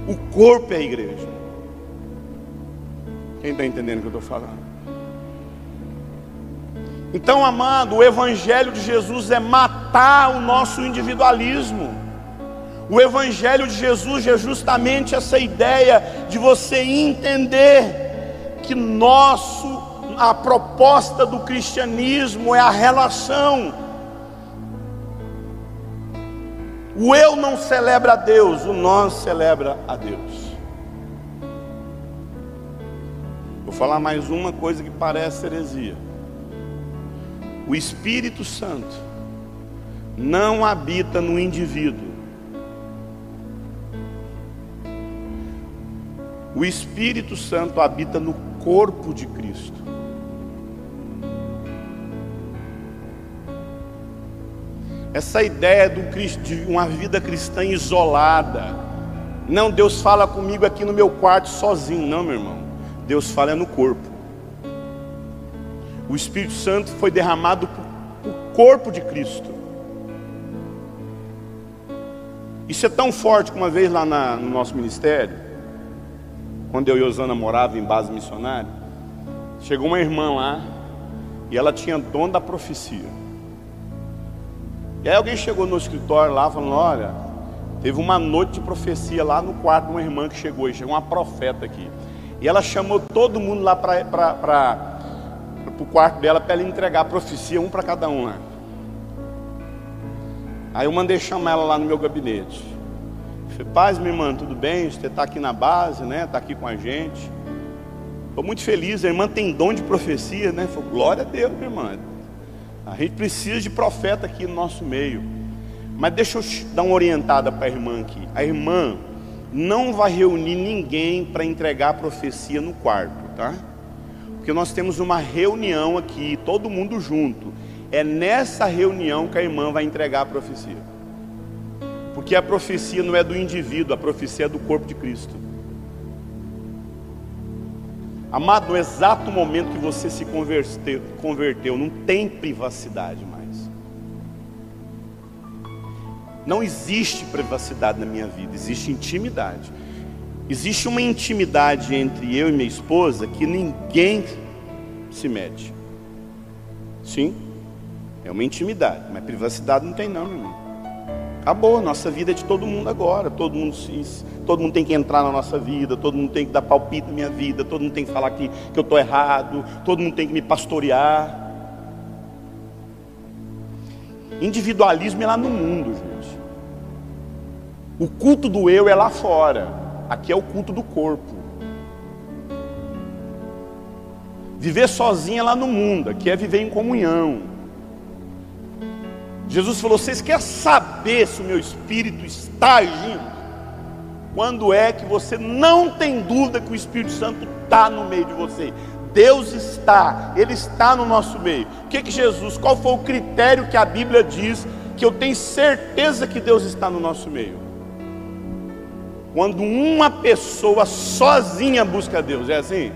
S1: O corpo é a igreja. Quem está entendendo o que eu estou falando? Então, amado, o Evangelho de Jesus é matar o nosso individualismo. O Evangelho de Jesus é justamente essa ideia de você entender que nosso, a proposta do cristianismo é a relação O eu não celebra a Deus, o nós celebra a Deus. Vou falar mais uma coisa que parece heresia. O Espírito Santo não habita no indivíduo. O Espírito Santo habita no corpo de Cristo. Essa ideia de uma vida cristã isolada, Não, Deus fala comigo aqui no meu quarto sozinho. Não, meu irmão. Deus fala é no corpo. O Espírito Santo foi derramado para o corpo de Cristo. Isso é tão forte que uma vez lá na, no nosso ministério, quando eu e Osana morava em base missionária, chegou uma irmã lá e ela tinha dom da profecia. E aí alguém chegou no escritório lá falando, olha, teve uma noite de profecia lá no quarto de uma irmã que chegou, e chegou uma profeta aqui. E ela chamou todo mundo lá para o quarto dela para ela entregar a profecia, um para cada um lá. Aí eu mandei chamar ela lá no meu gabinete. Falei, paz, minha irmã, tudo bem? Você está aqui na base, né? Está aqui com a gente. Estou muito feliz, a irmã tem dom de profecia, né? Falei, glória a Deus, minha irmã. A gente precisa de profeta aqui no nosso meio. Mas deixa eu dar uma orientada para a irmã aqui. A irmã não vai reunir ninguém para entregar a profecia no quarto, tá? Porque nós temos uma reunião aqui, todo mundo junto. É nessa reunião que a irmã vai entregar a profecia. Porque a profecia não é do indivíduo, a profecia é do corpo de Cristo. Amado, no exato momento que você se converteu, converteu, não tem privacidade mais. Não existe privacidade na minha vida, existe intimidade. Existe uma intimidade entre eu e minha esposa que ninguém se mete. Sim. É uma intimidade, mas privacidade não tem não, meu irmão. Acabou, nossa vida é de todo mundo agora. Todo mundo, todo mundo tem que entrar na nossa vida, todo mundo tem que dar palpite na minha vida, todo mundo tem que falar que, que eu estou errado, todo mundo tem que me pastorear. Individualismo é lá no mundo, gente. O culto do eu é lá fora. Aqui é o culto do corpo. Viver sozinho é lá no mundo, aqui é viver em comunhão. Jesus falou: Vocês querem saber se o meu espírito está agindo? Quando é que você não tem dúvida que o Espírito Santo está no meio de você? Deus está, Ele está no nosso meio. O que que Jesus, qual foi o critério que a Bíblia diz que eu tenho certeza que Deus está no nosso meio? Quando uma pessoa sozinha busca Deus, é assim?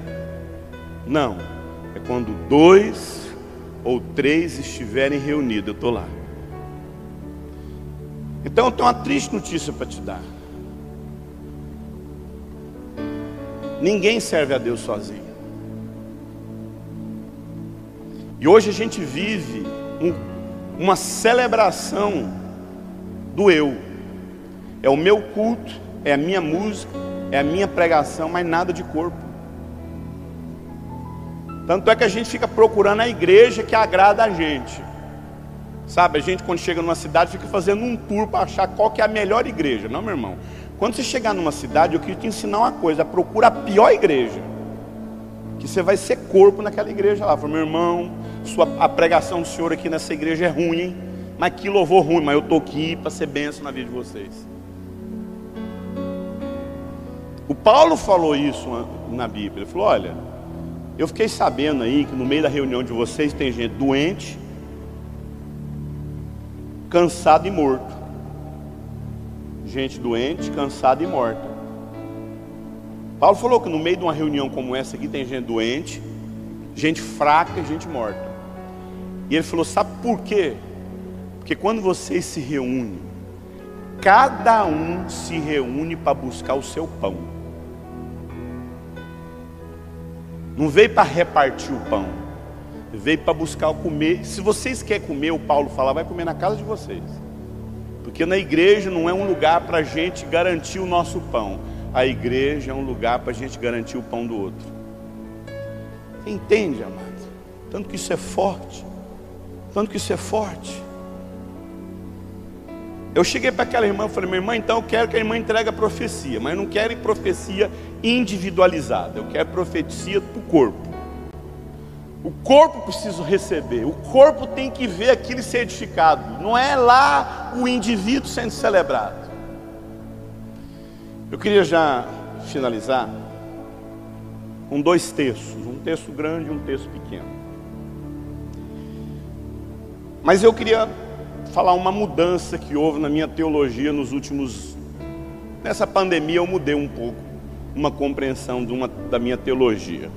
S1: Não, é quando dois ou três estiverem reunidos, eu estou lá. Então eu tenho uma triste notícia para te dar. Ninguém serve a Deus sozinho. E hoje a gente vive um, uma celebração do eu. É o meu culto, é a minha música, é a minha pregação, mas nada de corpo. Tanto é que a gente fica procurando a igreja que agrada a gente. Sabe, a gente quando chega numa cidade fica fazendo um tour para achar qual que é a melhor igreja. Não, meu irmão. Quando você chegar numa cidade, eu queria te ensinar uma coisa: procura a pior igreja. Que você vai ser corpo naquela igreja lá. Fala, meu irmão, sua, a pregação do senhor aqui nessa igreja é ruim, hein? Mas que louvor ruim, mas eu estou aqui para ser benção na vida de vocês. O Paulo falou isso na Bíblia. Ele falou: olha, eu fiquei sabendo aí que no meio da reunião de vocês tem gente doente, cansado e morto. Gente doente, cansada e morta. Paulo falou que no meio de uma reunião como essa aqui tem gente doente, gente fraca e gente morta. E ele falou: sabe por quê? Porque quando vocês se reúnem, cada um se reúne para buscar o seu pão. Não veio para repartir o pão veio para buscar comer. Se vocês querem comer, o Paulo fala, vai comer na casa de vocês. Porque na igreja não é um lugar para a gente garantir o nosso pão. A igreja é um lugar para a gente garantir o pão do outro. Você entende, amado? Tanto que isso é forte. Tanto que isso é forte. Eu cheguei para aquela irmã e falei, minha irmã, então eu quero que a irmã entregue a profecia, mas eu não quero profecia individualizada, eu quero profecia para o corpo. O corpo precisa receber, o corpo tem que ver aquilo ser edificado, não é lá o indivíduo sendo celebrado. Eu queria já finalizar com dois textos, um texto grande e um texto pequeno. Mas eu queria falar uma mudança que houve na minha teologia nos últimos nessa pandemia eu mudei um pouco uma compreensão uma, da minha teologia.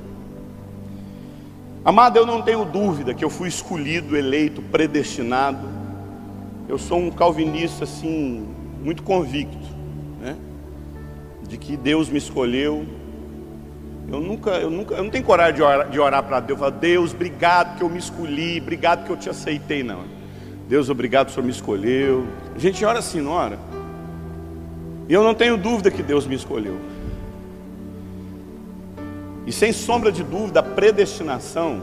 S1: Amado, eu não tenho dúvida que eu fui escolhido, eleito, predestinado. Eu sou um calvinista assim, muito convicto, né? De que Deus me escolheu. Eu nunca, eu nunca, eu não tenho coragem de orar, de orar para Deus, falar, Deus, obrigado que eu me escolhi, obrigado que eu te aceitei, não. Deus, obrigado que o Senhor me escolheu. A gente ora assim, não ora? E eu não tenho dúvida que Deus me escolheu. E sem sombra de dúvida, a predestinação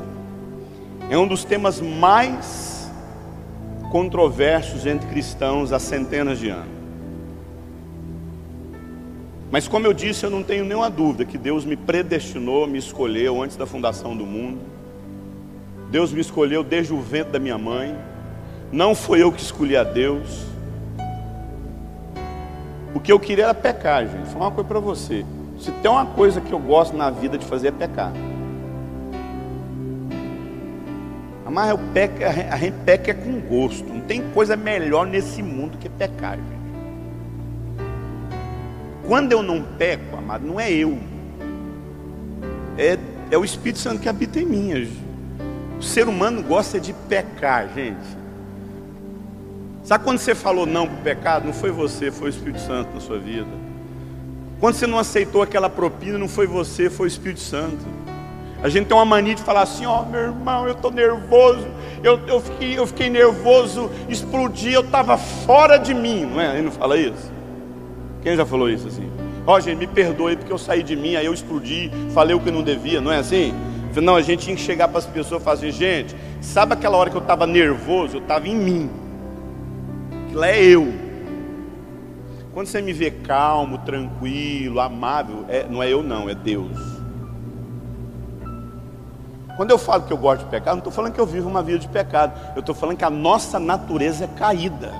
S1: é um dos temas mais controversos entre cristãos há centenas de anos. Mas como eu disse, eu não tenho nenhuma dúvida que Deus me predestinou, me escolheu antes da fundação do mundo. Deus me escolheu desde o ventre da minha mãe. Não foi eu que escolhi a Deus. O que eu queria era pecar, gente. Vou falar uma coisa para você. Se tem uma coisa que eu gosto na vida de fazer é pecar. Mas eu peco, a gente peca é com gosto. Não tem coisa melhor nesse mundo que pecar, gente. Quando eu não peco, amado, não é eu. É, é o Espírito Santo que habita em mim. Gente. O ser humano gosta de pecar, gente. Sabe quando você falou não para o pecado? Não foi você, foi o Espírito Santo na sua vida. Quando você não aceitou aquela propina, não foi você, foi o Espírito Santo. A gente tem uma mania de falar assim, ó, oh, meu irmão, eu estou nervoso, eu, eu, fiquei, eu fiquei nervoso, explodi, eu estava fora de mim, não é? Ele não fala isso? Quem já falou isso assim? Ó, oh, gente, me perdoe porque eu saí de mim, aí eu explodi, falei o que não devia, não é assim? Não, a gente tinha que chegar para as pessoas e falar assim, gente, sabe aquela hora que eu estava nervoso? Eu estava em mim aquilo é eu. Quando você me vê calmo, tranquilo, amável, é, não é eu não, é Deus. Quando eu falo que eu gosto de pecado, não estou falando que eu vivo uma vida de pecado. Eu estou falando que a nossa natureza é caída.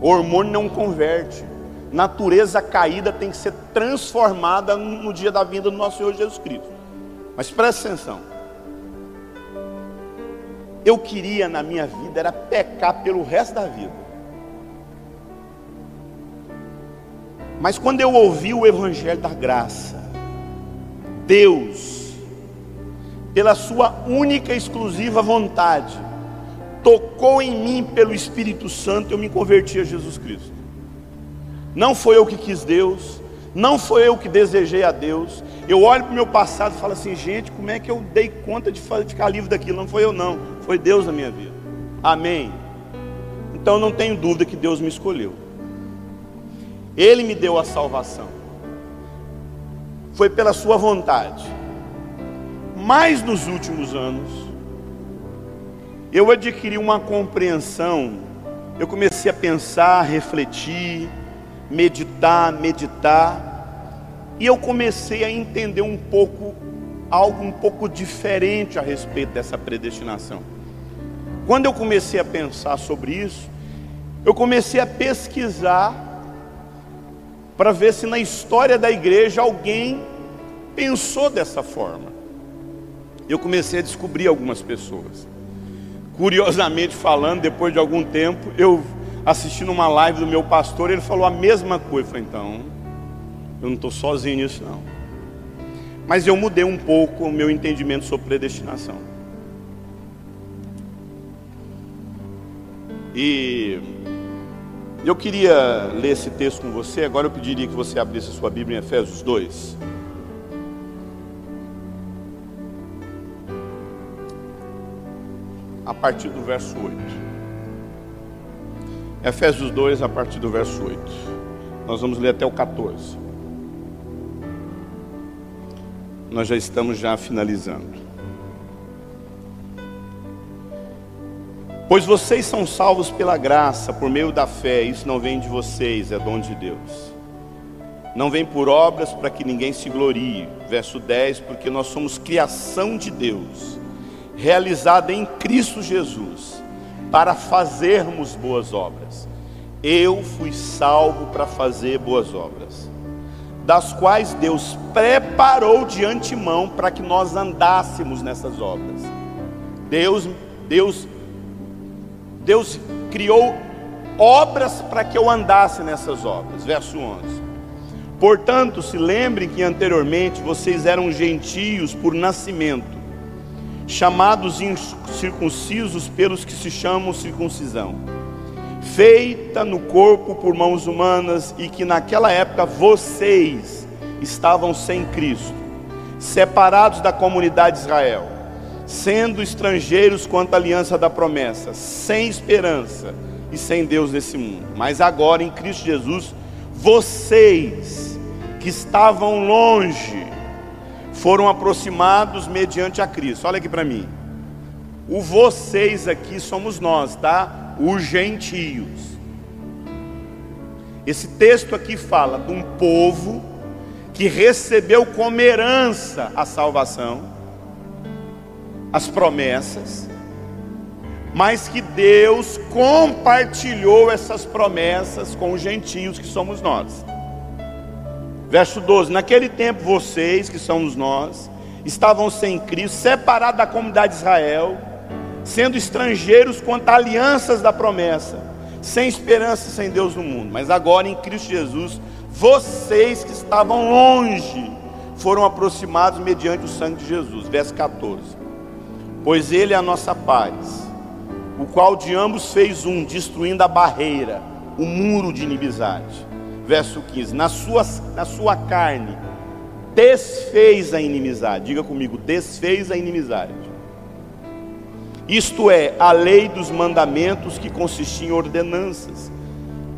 S1: O hormônio não converte. Natureza caída tem que ser transformada no dia da vinda do nosso Senhor Jesus Cristo. Mas presta atenção eu queria na minha vida era pecar pelo resto da vida. Mas quando eu ouvi o Evangelho da Graça, Deus, pela Sua única e exclusiva vontade, tocou em mim pelo Espírito Santo, eu me converti a Jesus Cristo. Não foi eu que quis Deus, não foi eu que desejei a Deus. Eu olho para o meu passado e falo assim, gente, como é que eu dei conta de ficar livre daquilo? Não foi eu não, foi Deus na minha vida. Amém. Então não tenho dúvida que Deus me escolheu. Ele me deu a salvação. Foi pela sua vontade. Mas nos últimos anos, eu adquiri uma compreensão. Eu comecei a pensar, refletir, meditar, meditar. E eu comecei a entender um pouco, algo um pouco diferente a respeito dessa predestinação. Quando eu comecei a pensar sobre isso, eu comecei a pesquisar para ver se na história da igreja alguém pensou dessa forma. Eu comecei a descobrir algumas pessoas. Curiosamente falando, depois de algum tempo, eu assistindo uma live do meu pastor, ele falou a mesma coisa. Eu falei, então, eu não estou sozinho nisso não. Mas eu mudei um pouco o meu entendimento sobre predestinação. E eu queria ler esse texto com você, agora eu pediria que você abrisse a sua Bíblia em Efésios 2. A partir do verso 8. Efésios 2, a partir do verso 8. Nós vamos ler até o 14. Nós já estamos já finalizando. Pois vocês são salvos pela graça, por meio da fé, isso não vem de vocês, é dom de Deus. Não vem por obras para que ninguém se glorie. Verso 10, porque nós somos criação de Deus, realizada em Cristo Jesus para fazermos boas obras. Eu fui salvo para fazer boas obras, das quais Deus preparou de antemão para que nós andássemos nessas obras. Deus, Deus, Deus criou obras para que eu andasse nessas obras. Verso 11. Portanto, se lembrem que anteriormente vocês eram gentios por nascimento, chamados incircuncisos pelos que se chamam circuncisão, feita no corpo por mãos humanas e que naquela época vocês estavam sem Cristo, separados da comunidade de Israel, sendo estrangeiros quanto à aliança da promessa, sem esperança e sem Deus nesse mundo. Mas agora em Cristo Jesus, vocês que estavam longe foram aproximados mediante a Cristo. Olha aqui para mim. O vocês aqui somos nós, tá? Os gentios. Esse texto aqui fala de um povo que recebeu como herança a salvação, as promessas, mas que Deus compartilhou essas promessas com os gentios que somos nós. Verso 12: Naquele tempo vocês, que somos nós, estavam sem Cristo, separados da comunidade de Israel, sendo estrangeiros quanto a alianças da promessa, sem esperança sem Deus no mundo. Mas agora em Cristo Jesus, vocês que estavam longe, foram aproximados mediante o sangue de Jesus. Verso 14: Pois Ele é a nossa paz o qual de ambos fez um, destruindo a barreira, o muro de inimizade. Verso 15: na sua, na sua carne desfez a inimizade. Diga comigo, desfez a inimizade. Isto é, a lei dos mandamentos que consistia em ordenanças,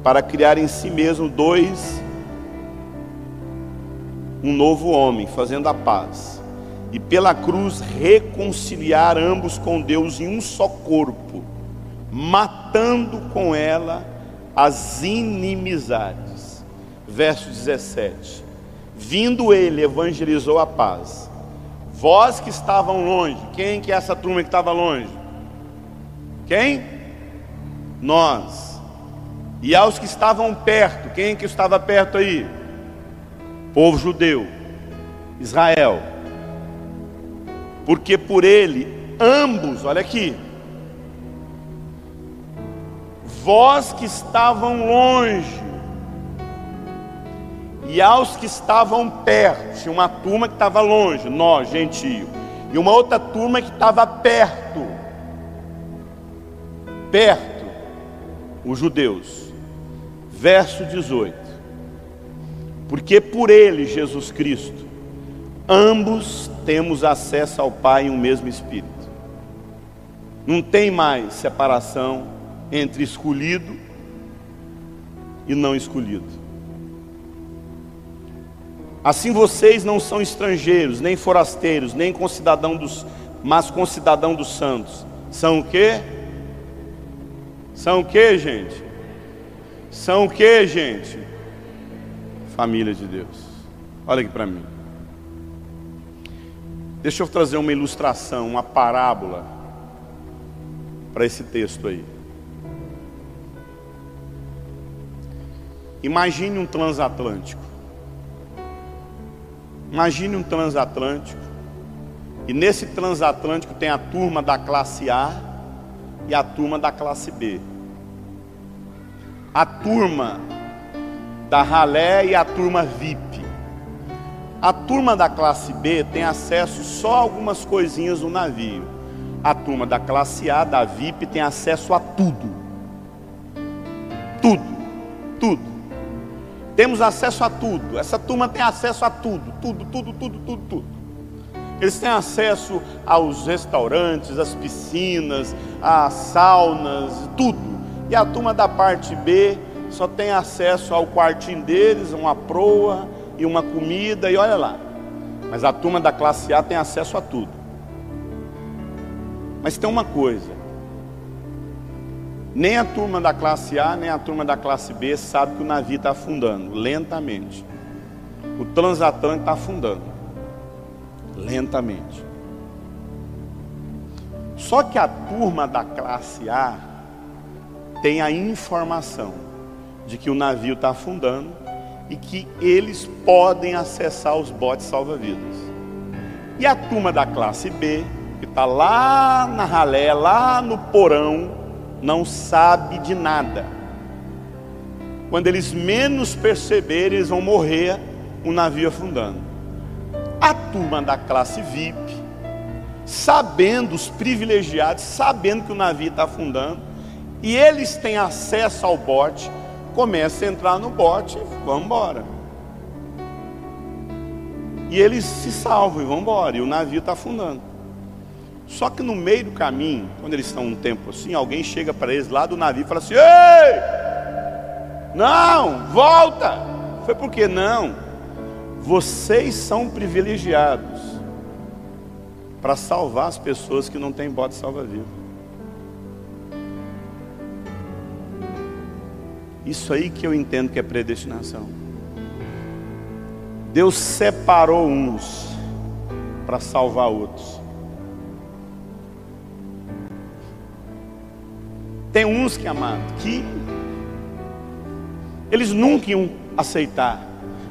S1: para criar em si mesmo dois, um novo homem, fazendo a paz, e pela cruz reconciliar ambos com Deus em um só corpo matando com ela as inimizades. Verso 17: Vindo ele, evangelizou a paz. Vós que estavam longe, quem que é essa turma que estava longe? Quem? Nós. E aos que estavam perto, quem que estava perto aí? Povo judeu, Israel. Porque por ele ambos, olha aqui, vós que estavam longe, e aos que estavam perto, tinha uma turma que estava longe, nós, gentio, e uma outra turma que estava perto, perto, os judeus. Verso 18: Porque por ele, Jesus Cristo, ambos temos acesso ao Pai em um mesmo Espírito. Não tem mais separação entre escolhido e não escolhido. Assim vocês não são estrangeiros, nem forasteiros, nem concidadão dos, mas concidadão dos santos. São o quê? São o quê, gente? São o quê, gente? Família de Deus. Olha aqui para mim. Deixa eu trazer uma ilustração, uma parábola para esse texto aí. Imagine um transatlântico. Imagine um transatlântico. E nesse transatlântico tem a turma da classe A e a turma da classe B. A turma da ralé e a turma VIP. A turma da classe B tem acesso só a algumas coisinhas no navio. A turma da classe A, da VIP, tem acesso a tudo. Tudo, tudo. Temos acesso a tudo. Essa turma tem acesso a tudo, tudo, tudo, tudo, tudo, tudo. Eles têm acesso aos restaurantes, às piscinas, às saunas, tudo. E a turma da parte B só tem acesso ao quartinho deles, uma proa e uma comida, e olha lá. Mas a turma da classe A tem acesso a tudo. Mas tem uma coisa: nem a turma da classe A, nem a turma da classe B sabe que o navio está afundando lentamente. O transatlântico está afundando lentamente. Só que a turma da classe A tem a informação de que o navio está afundando e que eles podem acessar os botes salva-vidas. E a turma da classe B, que está lá na ralé, lá no porão, não sabe de nada. quando eles menos perceberem, eles vão morrer um navio afundando. A turma da classe VIP, sabendo, os privilegiados, sabendo que o navio está afundando, e eles têm acesso ao bote, começa a entrar no bote e vão embora. E eles se salvam e vão embora, e o navio está afundando. Só que no meio do caminho, quando eles estão um tempo assim, alguém chega para eles lá do navio e fala assim: Ei! Não, volta. Foi porque não. Vocês são privilegiados para salvar as pessoas que não têm bote salva-vida. Isso aí que eu entendo que é predestinação. Deus separou uns para salvar outros. Tem uns que amado que eles nunca iam aceitar.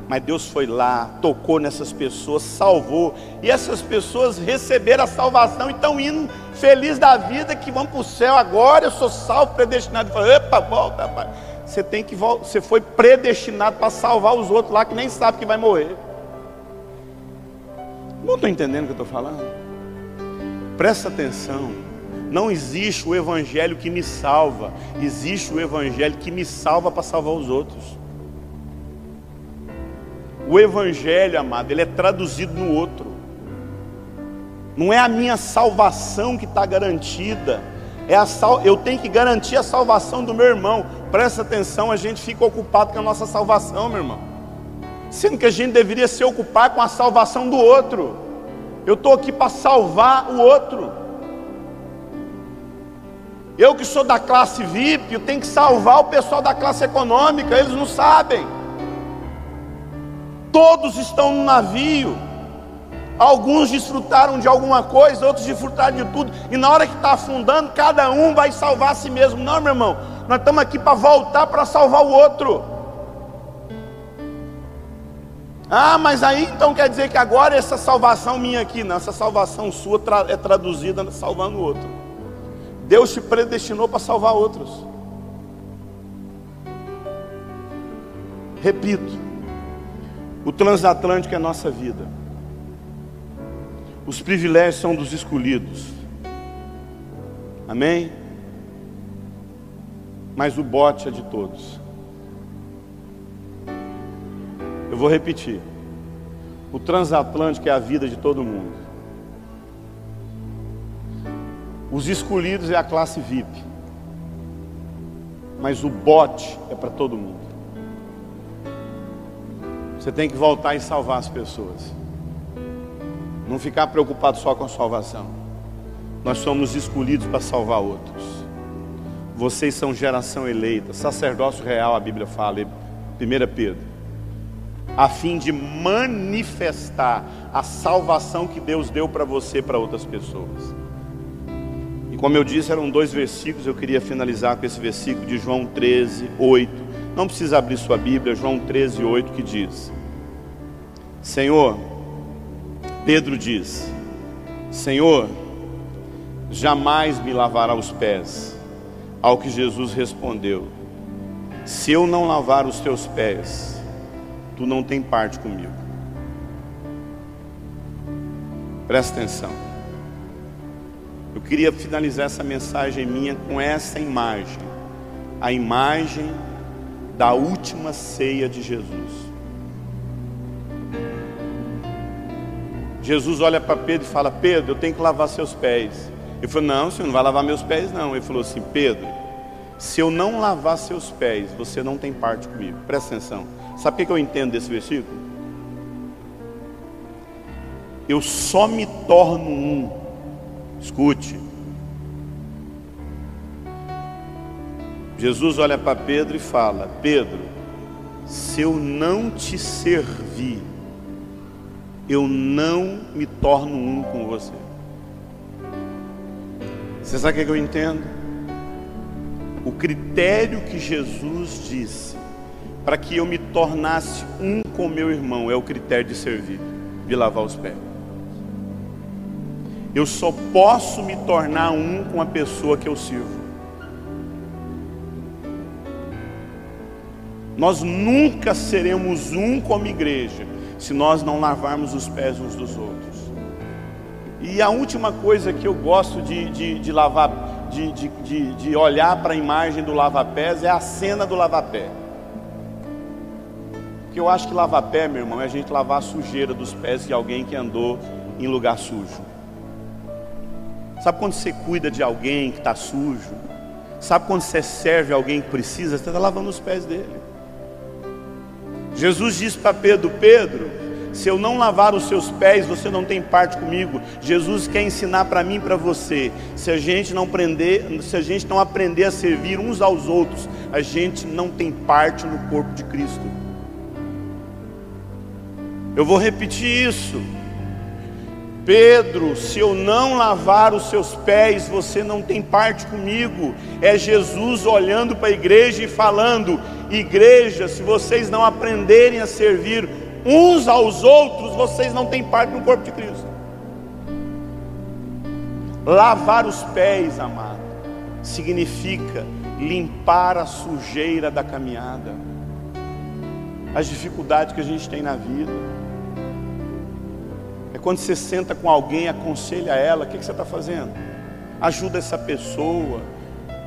S1: Mas Deus foi lá, tocou nessas pessoas, salvou. E essas pessoas receberam a salvação e estão indo felizes da vida, que vão para o céu agora. Eu sou salvo, predestinado. Fala, Epa, volta, rapaz. Você tem que você foi predestinado para salvar os outros lá que nem sabe que vai morrer. Não estou entendendo o que eu estou falando? Presta atenção. Não existe o evangelho que me salva, existe o evangelho que me salva para salvar os outros. O evangelho, amado, ele é traduzido no outro. Não é a minha salvação que está garantida, é a sal... eu tenho que garantir a salvação do meu irmão. Presta atenção, a gente fica ocupado com a nossa salvação, meu irmão. Sendo que a gente deveria se ocupar com a salvação do outro. Eu estou aqui para salvar o outro. Eu que sou da classe VIP, eu tenho que salvar o pessoal da classe econômica, eles não sabem. Todos estão no navio. Alguns desfrutaram de alguma coisa, outros desfrutaram de tudo. E na hora que está afundando, cada um vai salvar a si mesmo. Não, meu irmão, nós estamos aqui para voltar para salvar o outro. Ah, mas aí então quer dizer que agora essa salvação minha aqui, não, essa salvação sua é traduzida salvando o outro. Deus te predestinou para salvar outros. Repito, o transatlântico é nossa vida. Os privilégios são dos escolhidos. Amém? Mas o bote é de todos. Eu vou repetir. O transatlântico é a vida de todo mundo. Os escolhidos é a classe VIP. Mas o bote é para todo mundo. Você tem que voltar e salvar as pessoas. Não ficar preocupado só com a salvação. Nós somos escolhidos para salvar outros. Vocês são geração eleita, sacerdócio real, a Bíblia fala, 1 Pedro, a fim de manifestar a salvação que Deus deu para você para outras pessoas. Como eu disse, eram dois versículos, eu queria finalizar com esse versículo de João 13, 8. Não precisa abrir sua Bíblia, João 13, 8, que diz: Senhor, Pedro diz: Senhor, jamais me lavará os pés. Ao que Jesus respondeu: Se eu não lavar os teus pés, tu não tem parte comigo. Presta atenção. Eu queria finalizar essa mensagem minha com essa imagem, a imagem da última ceia de Jesus. Jesus olha para Pedro e fala: Pedro, eu tenho que lavar seus pés. Ele falou: Não, você não vai lavar meus pés, não. Ele falou assim: Pedro, se eu não lavar seus pés, você não tem parte comigo. Presta atenção. Sabe o que eu entendo desse versículo? Eu só me torno um Escute. Jesus olha para Pedro e fala: Pedro, se eu não te servir, eu não me torno um com você. Você sabe o que eu entendo? O critério que Jesus disse para que eu me tornasse um com meu irmão é o critério de servir, de lavar os pés. Eu só posso me tornar um com a pessoa que eu sirvo. Nós nunca seremos um como igreja se nós não lavarmos os pés uns dos outros. E a última coisa que eu gosto de, de, de lavar, de, de, de olhar para a imagem do lava-pés é a cena do lava-pé. Porque eu acho que lava-pé, meu irmão, é a gente lavar a sujeira dos pés de alguém que andou em lugar sujo. Sabe quando você cuida de alguém que está sujo? Sabe quando você serve alguém que precisa? Você está lavando os pés dele. Jesus disse para Pedro: Pedro, se eu não lavar os seus pés, você não tem parte comigo. Jesus quer ensinar para mim e para você. Se a gente não aprender, se a gente não aprender a servir uns aos outros, a gente não tem parte no corpo de Cristo. Eu vou repetir isso. Pedro, se eu não lavar os seus pés, você não tem parte comigo. É Jesus olhando para a igreja e falando: Igreja, se vocês não aprenderem a servir uns aos outros, vocês não têm parte no corpo de Cristo. Lavar os pés, amado, significa limpar a sujeira da caminhada, as dificuldades que a gente tem na vida é quando você senta com alguém, aconselha ela, o que, que você está fazendo? Ajuda essa pessoa,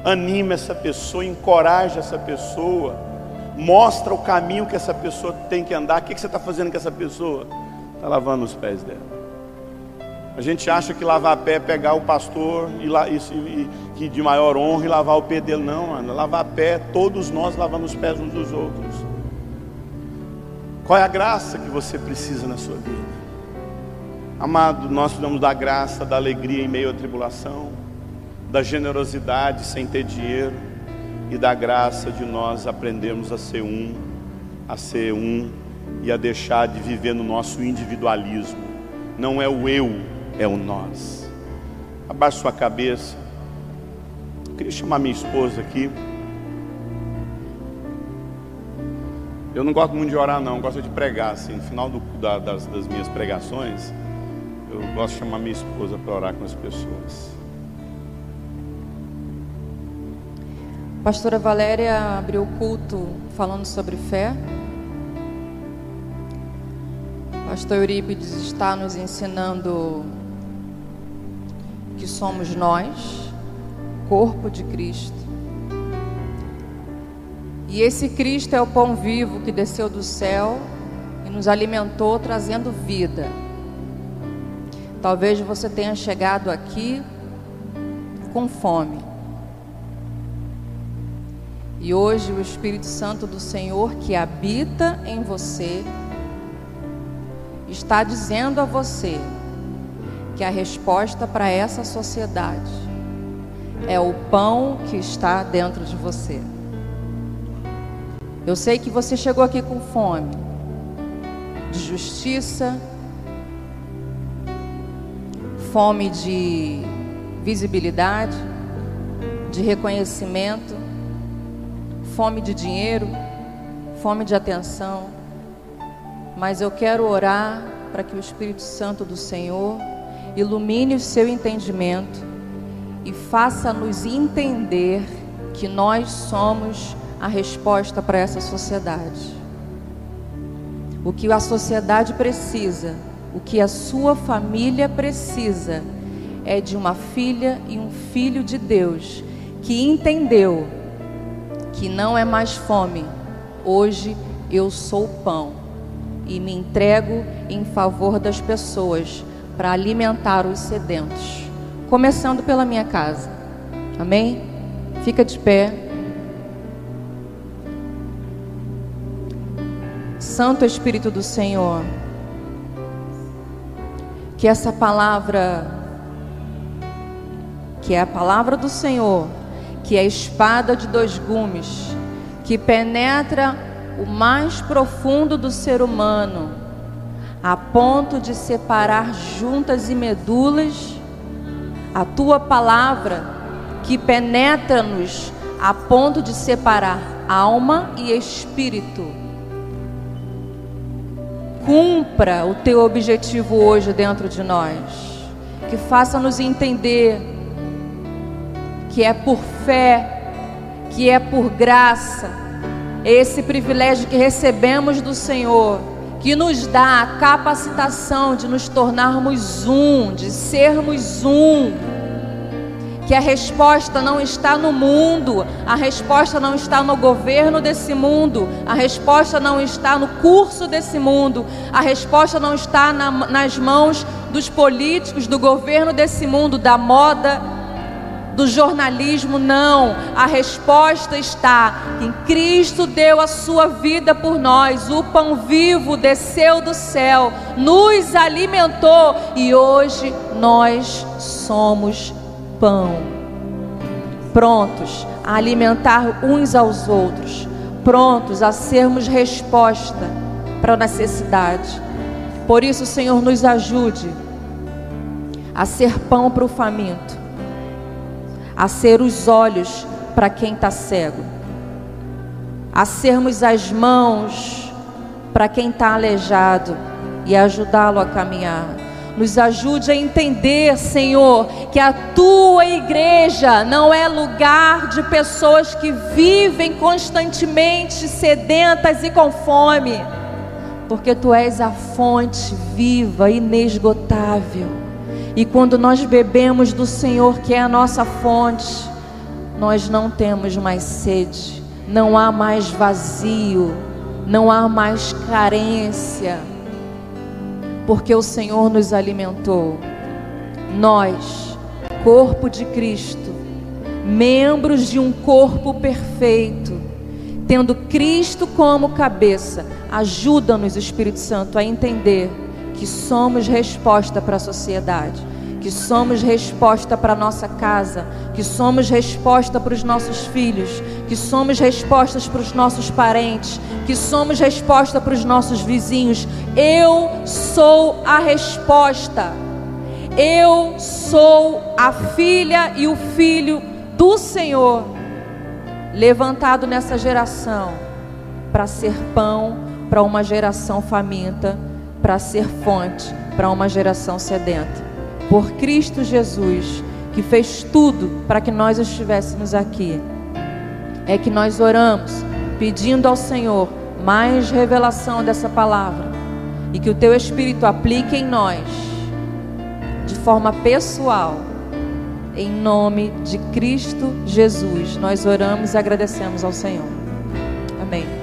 S1: anima essa pessoa, encoraja essa pessoa, mostra o caminho que essa pessoa tem que andar. O que, que você está fazendo com essa pessoa? Está lavando os pés dela. A gente acha que lavar pé é pegar o pastor e, e, e, de maior honra e lavar o pé dele. Não, mano. Lavar pé, todos nós lavando os pés uns dos outros. Qual é a graça que você precisa na sua vida? Amado, nós precisamos da graça, da alegria em meio à tribulação, da generosidade sem ter dinheiro e da graça de nós aprendermos a ser um, a ser um e a deixar de viver no nosso individualismo. Não é o eu, é o nós. Abaixe sua cabeça. Eu queria chamar minha esposa aqui. Eu não gosto muito de orar, não, eu gosto de pregar, assim, no final do, da, das, das minhas pregações eu gosto de chamar minha esposa para orar com as pessoas.
S2: Pastora Valéria abriu o culto falando sobre fé. Pastor Eurípides está nos ensinando que somos nós, corpo de Cristo. E esse Cristo é o pão vivo que desceu do céu e nos alimentou, trazendo vida. Talvez você tenha chegado aqui com fome. E hoje o Espírito Santo do Senhor que habita em você está dizendo a você que a resposta para essa sociedade é o pão que está dentro de você. Eu sei que você chegou aqui com fome de justiça, fome de visibilidade, de reconhecimento, fome de dinheiro, fome de atenção. Mas eu quero orar para que o Espírito Santo do Senhor ilumine o seu entendimento e faça-nos entender que nós somos a resposta para essa sociedade. O que a sociedade precisa o que a sua família precisa é de uma filha e um filho de Deus que entendeu que não é mais fome, hoje eu sou pão e me entrego em favor das pessoas para alimentar os sedentos, começando pela minha casa. Amém? Fica de pé. Santo Espírito do Senhor que essa palavra, que é a palavra do Senhor, que é espada de dois gumes, que penetra o mais profundo do ser humano, a ponto de separar juntas e medulas, a tua palavra que penetra-nos a ponto de separar alma e espírito cumpra o teu objetivo hoje dentro de nós. Que faça-nos entender que é por fé, que é por graça, esse privilégio que recebemos do Senhor, que nos dá a capacitação de nos tornarmos um, de sermos um. Que a resposta não está no mundo, a resposta não está no governo desse mundo, a resposta não está no curso desse mundo, a resposta não está na, nas mãos dos políticos, do governo desse mundo, da moda, do jornalismo, não. A resposta está em Cristo deu a sua vida por nós. O pão vivo desceu do céu, nos alimentou e hoje nós somos pão. Prontos a alimentar uns aos outros, prontos a sermos resposta para a necessidade. Por isso, Senhor, nos ajude a ser pão para o faminto a ser os olhos para quem está cego, a sermos as mãos para quem está aleijado e ajudá-lo a caminhar. Nos ajude a entender, Senhor, que a tua igreja não é lugar de pessoas que vivem constantemente sedentas e com fome, porque tu és a fonte viva, inesgotável e quando nós bebemos do Senhor, que é a nossa fonte, nós não temos mais sede, não há mais vazio, não há mais carência, porque o Senhor nos alimentou. Nós, corpo de Cristo, membros de um corpo perfeito, tendo Cristo como cabeça, ajuda-nos, Espírito Santo, a entender que somos resposta para a sociedade, que somos resposta para a nossa casa, que somos resposta para os nossos filhos, que somos respostas para os nossos parentes, que somos resposta para os nossos vizinhos. Eu sou a resposta. Eu sou a filha e o filho do Senhor, levantado nessa geração para ser pão para uma geração faminta para ser fonte para uma geração sedenta. Por Cristo Jesus, que fez tudo para que nós estivéssemos aqui, é que nós oramos pedindo ao Senhor mais revelação dessa palavra e que o teu Espírito aplique em nós de forma pessoal. Em nome de Cristo Jesus, nós oramos e agradecemos ao Senhor. Amém.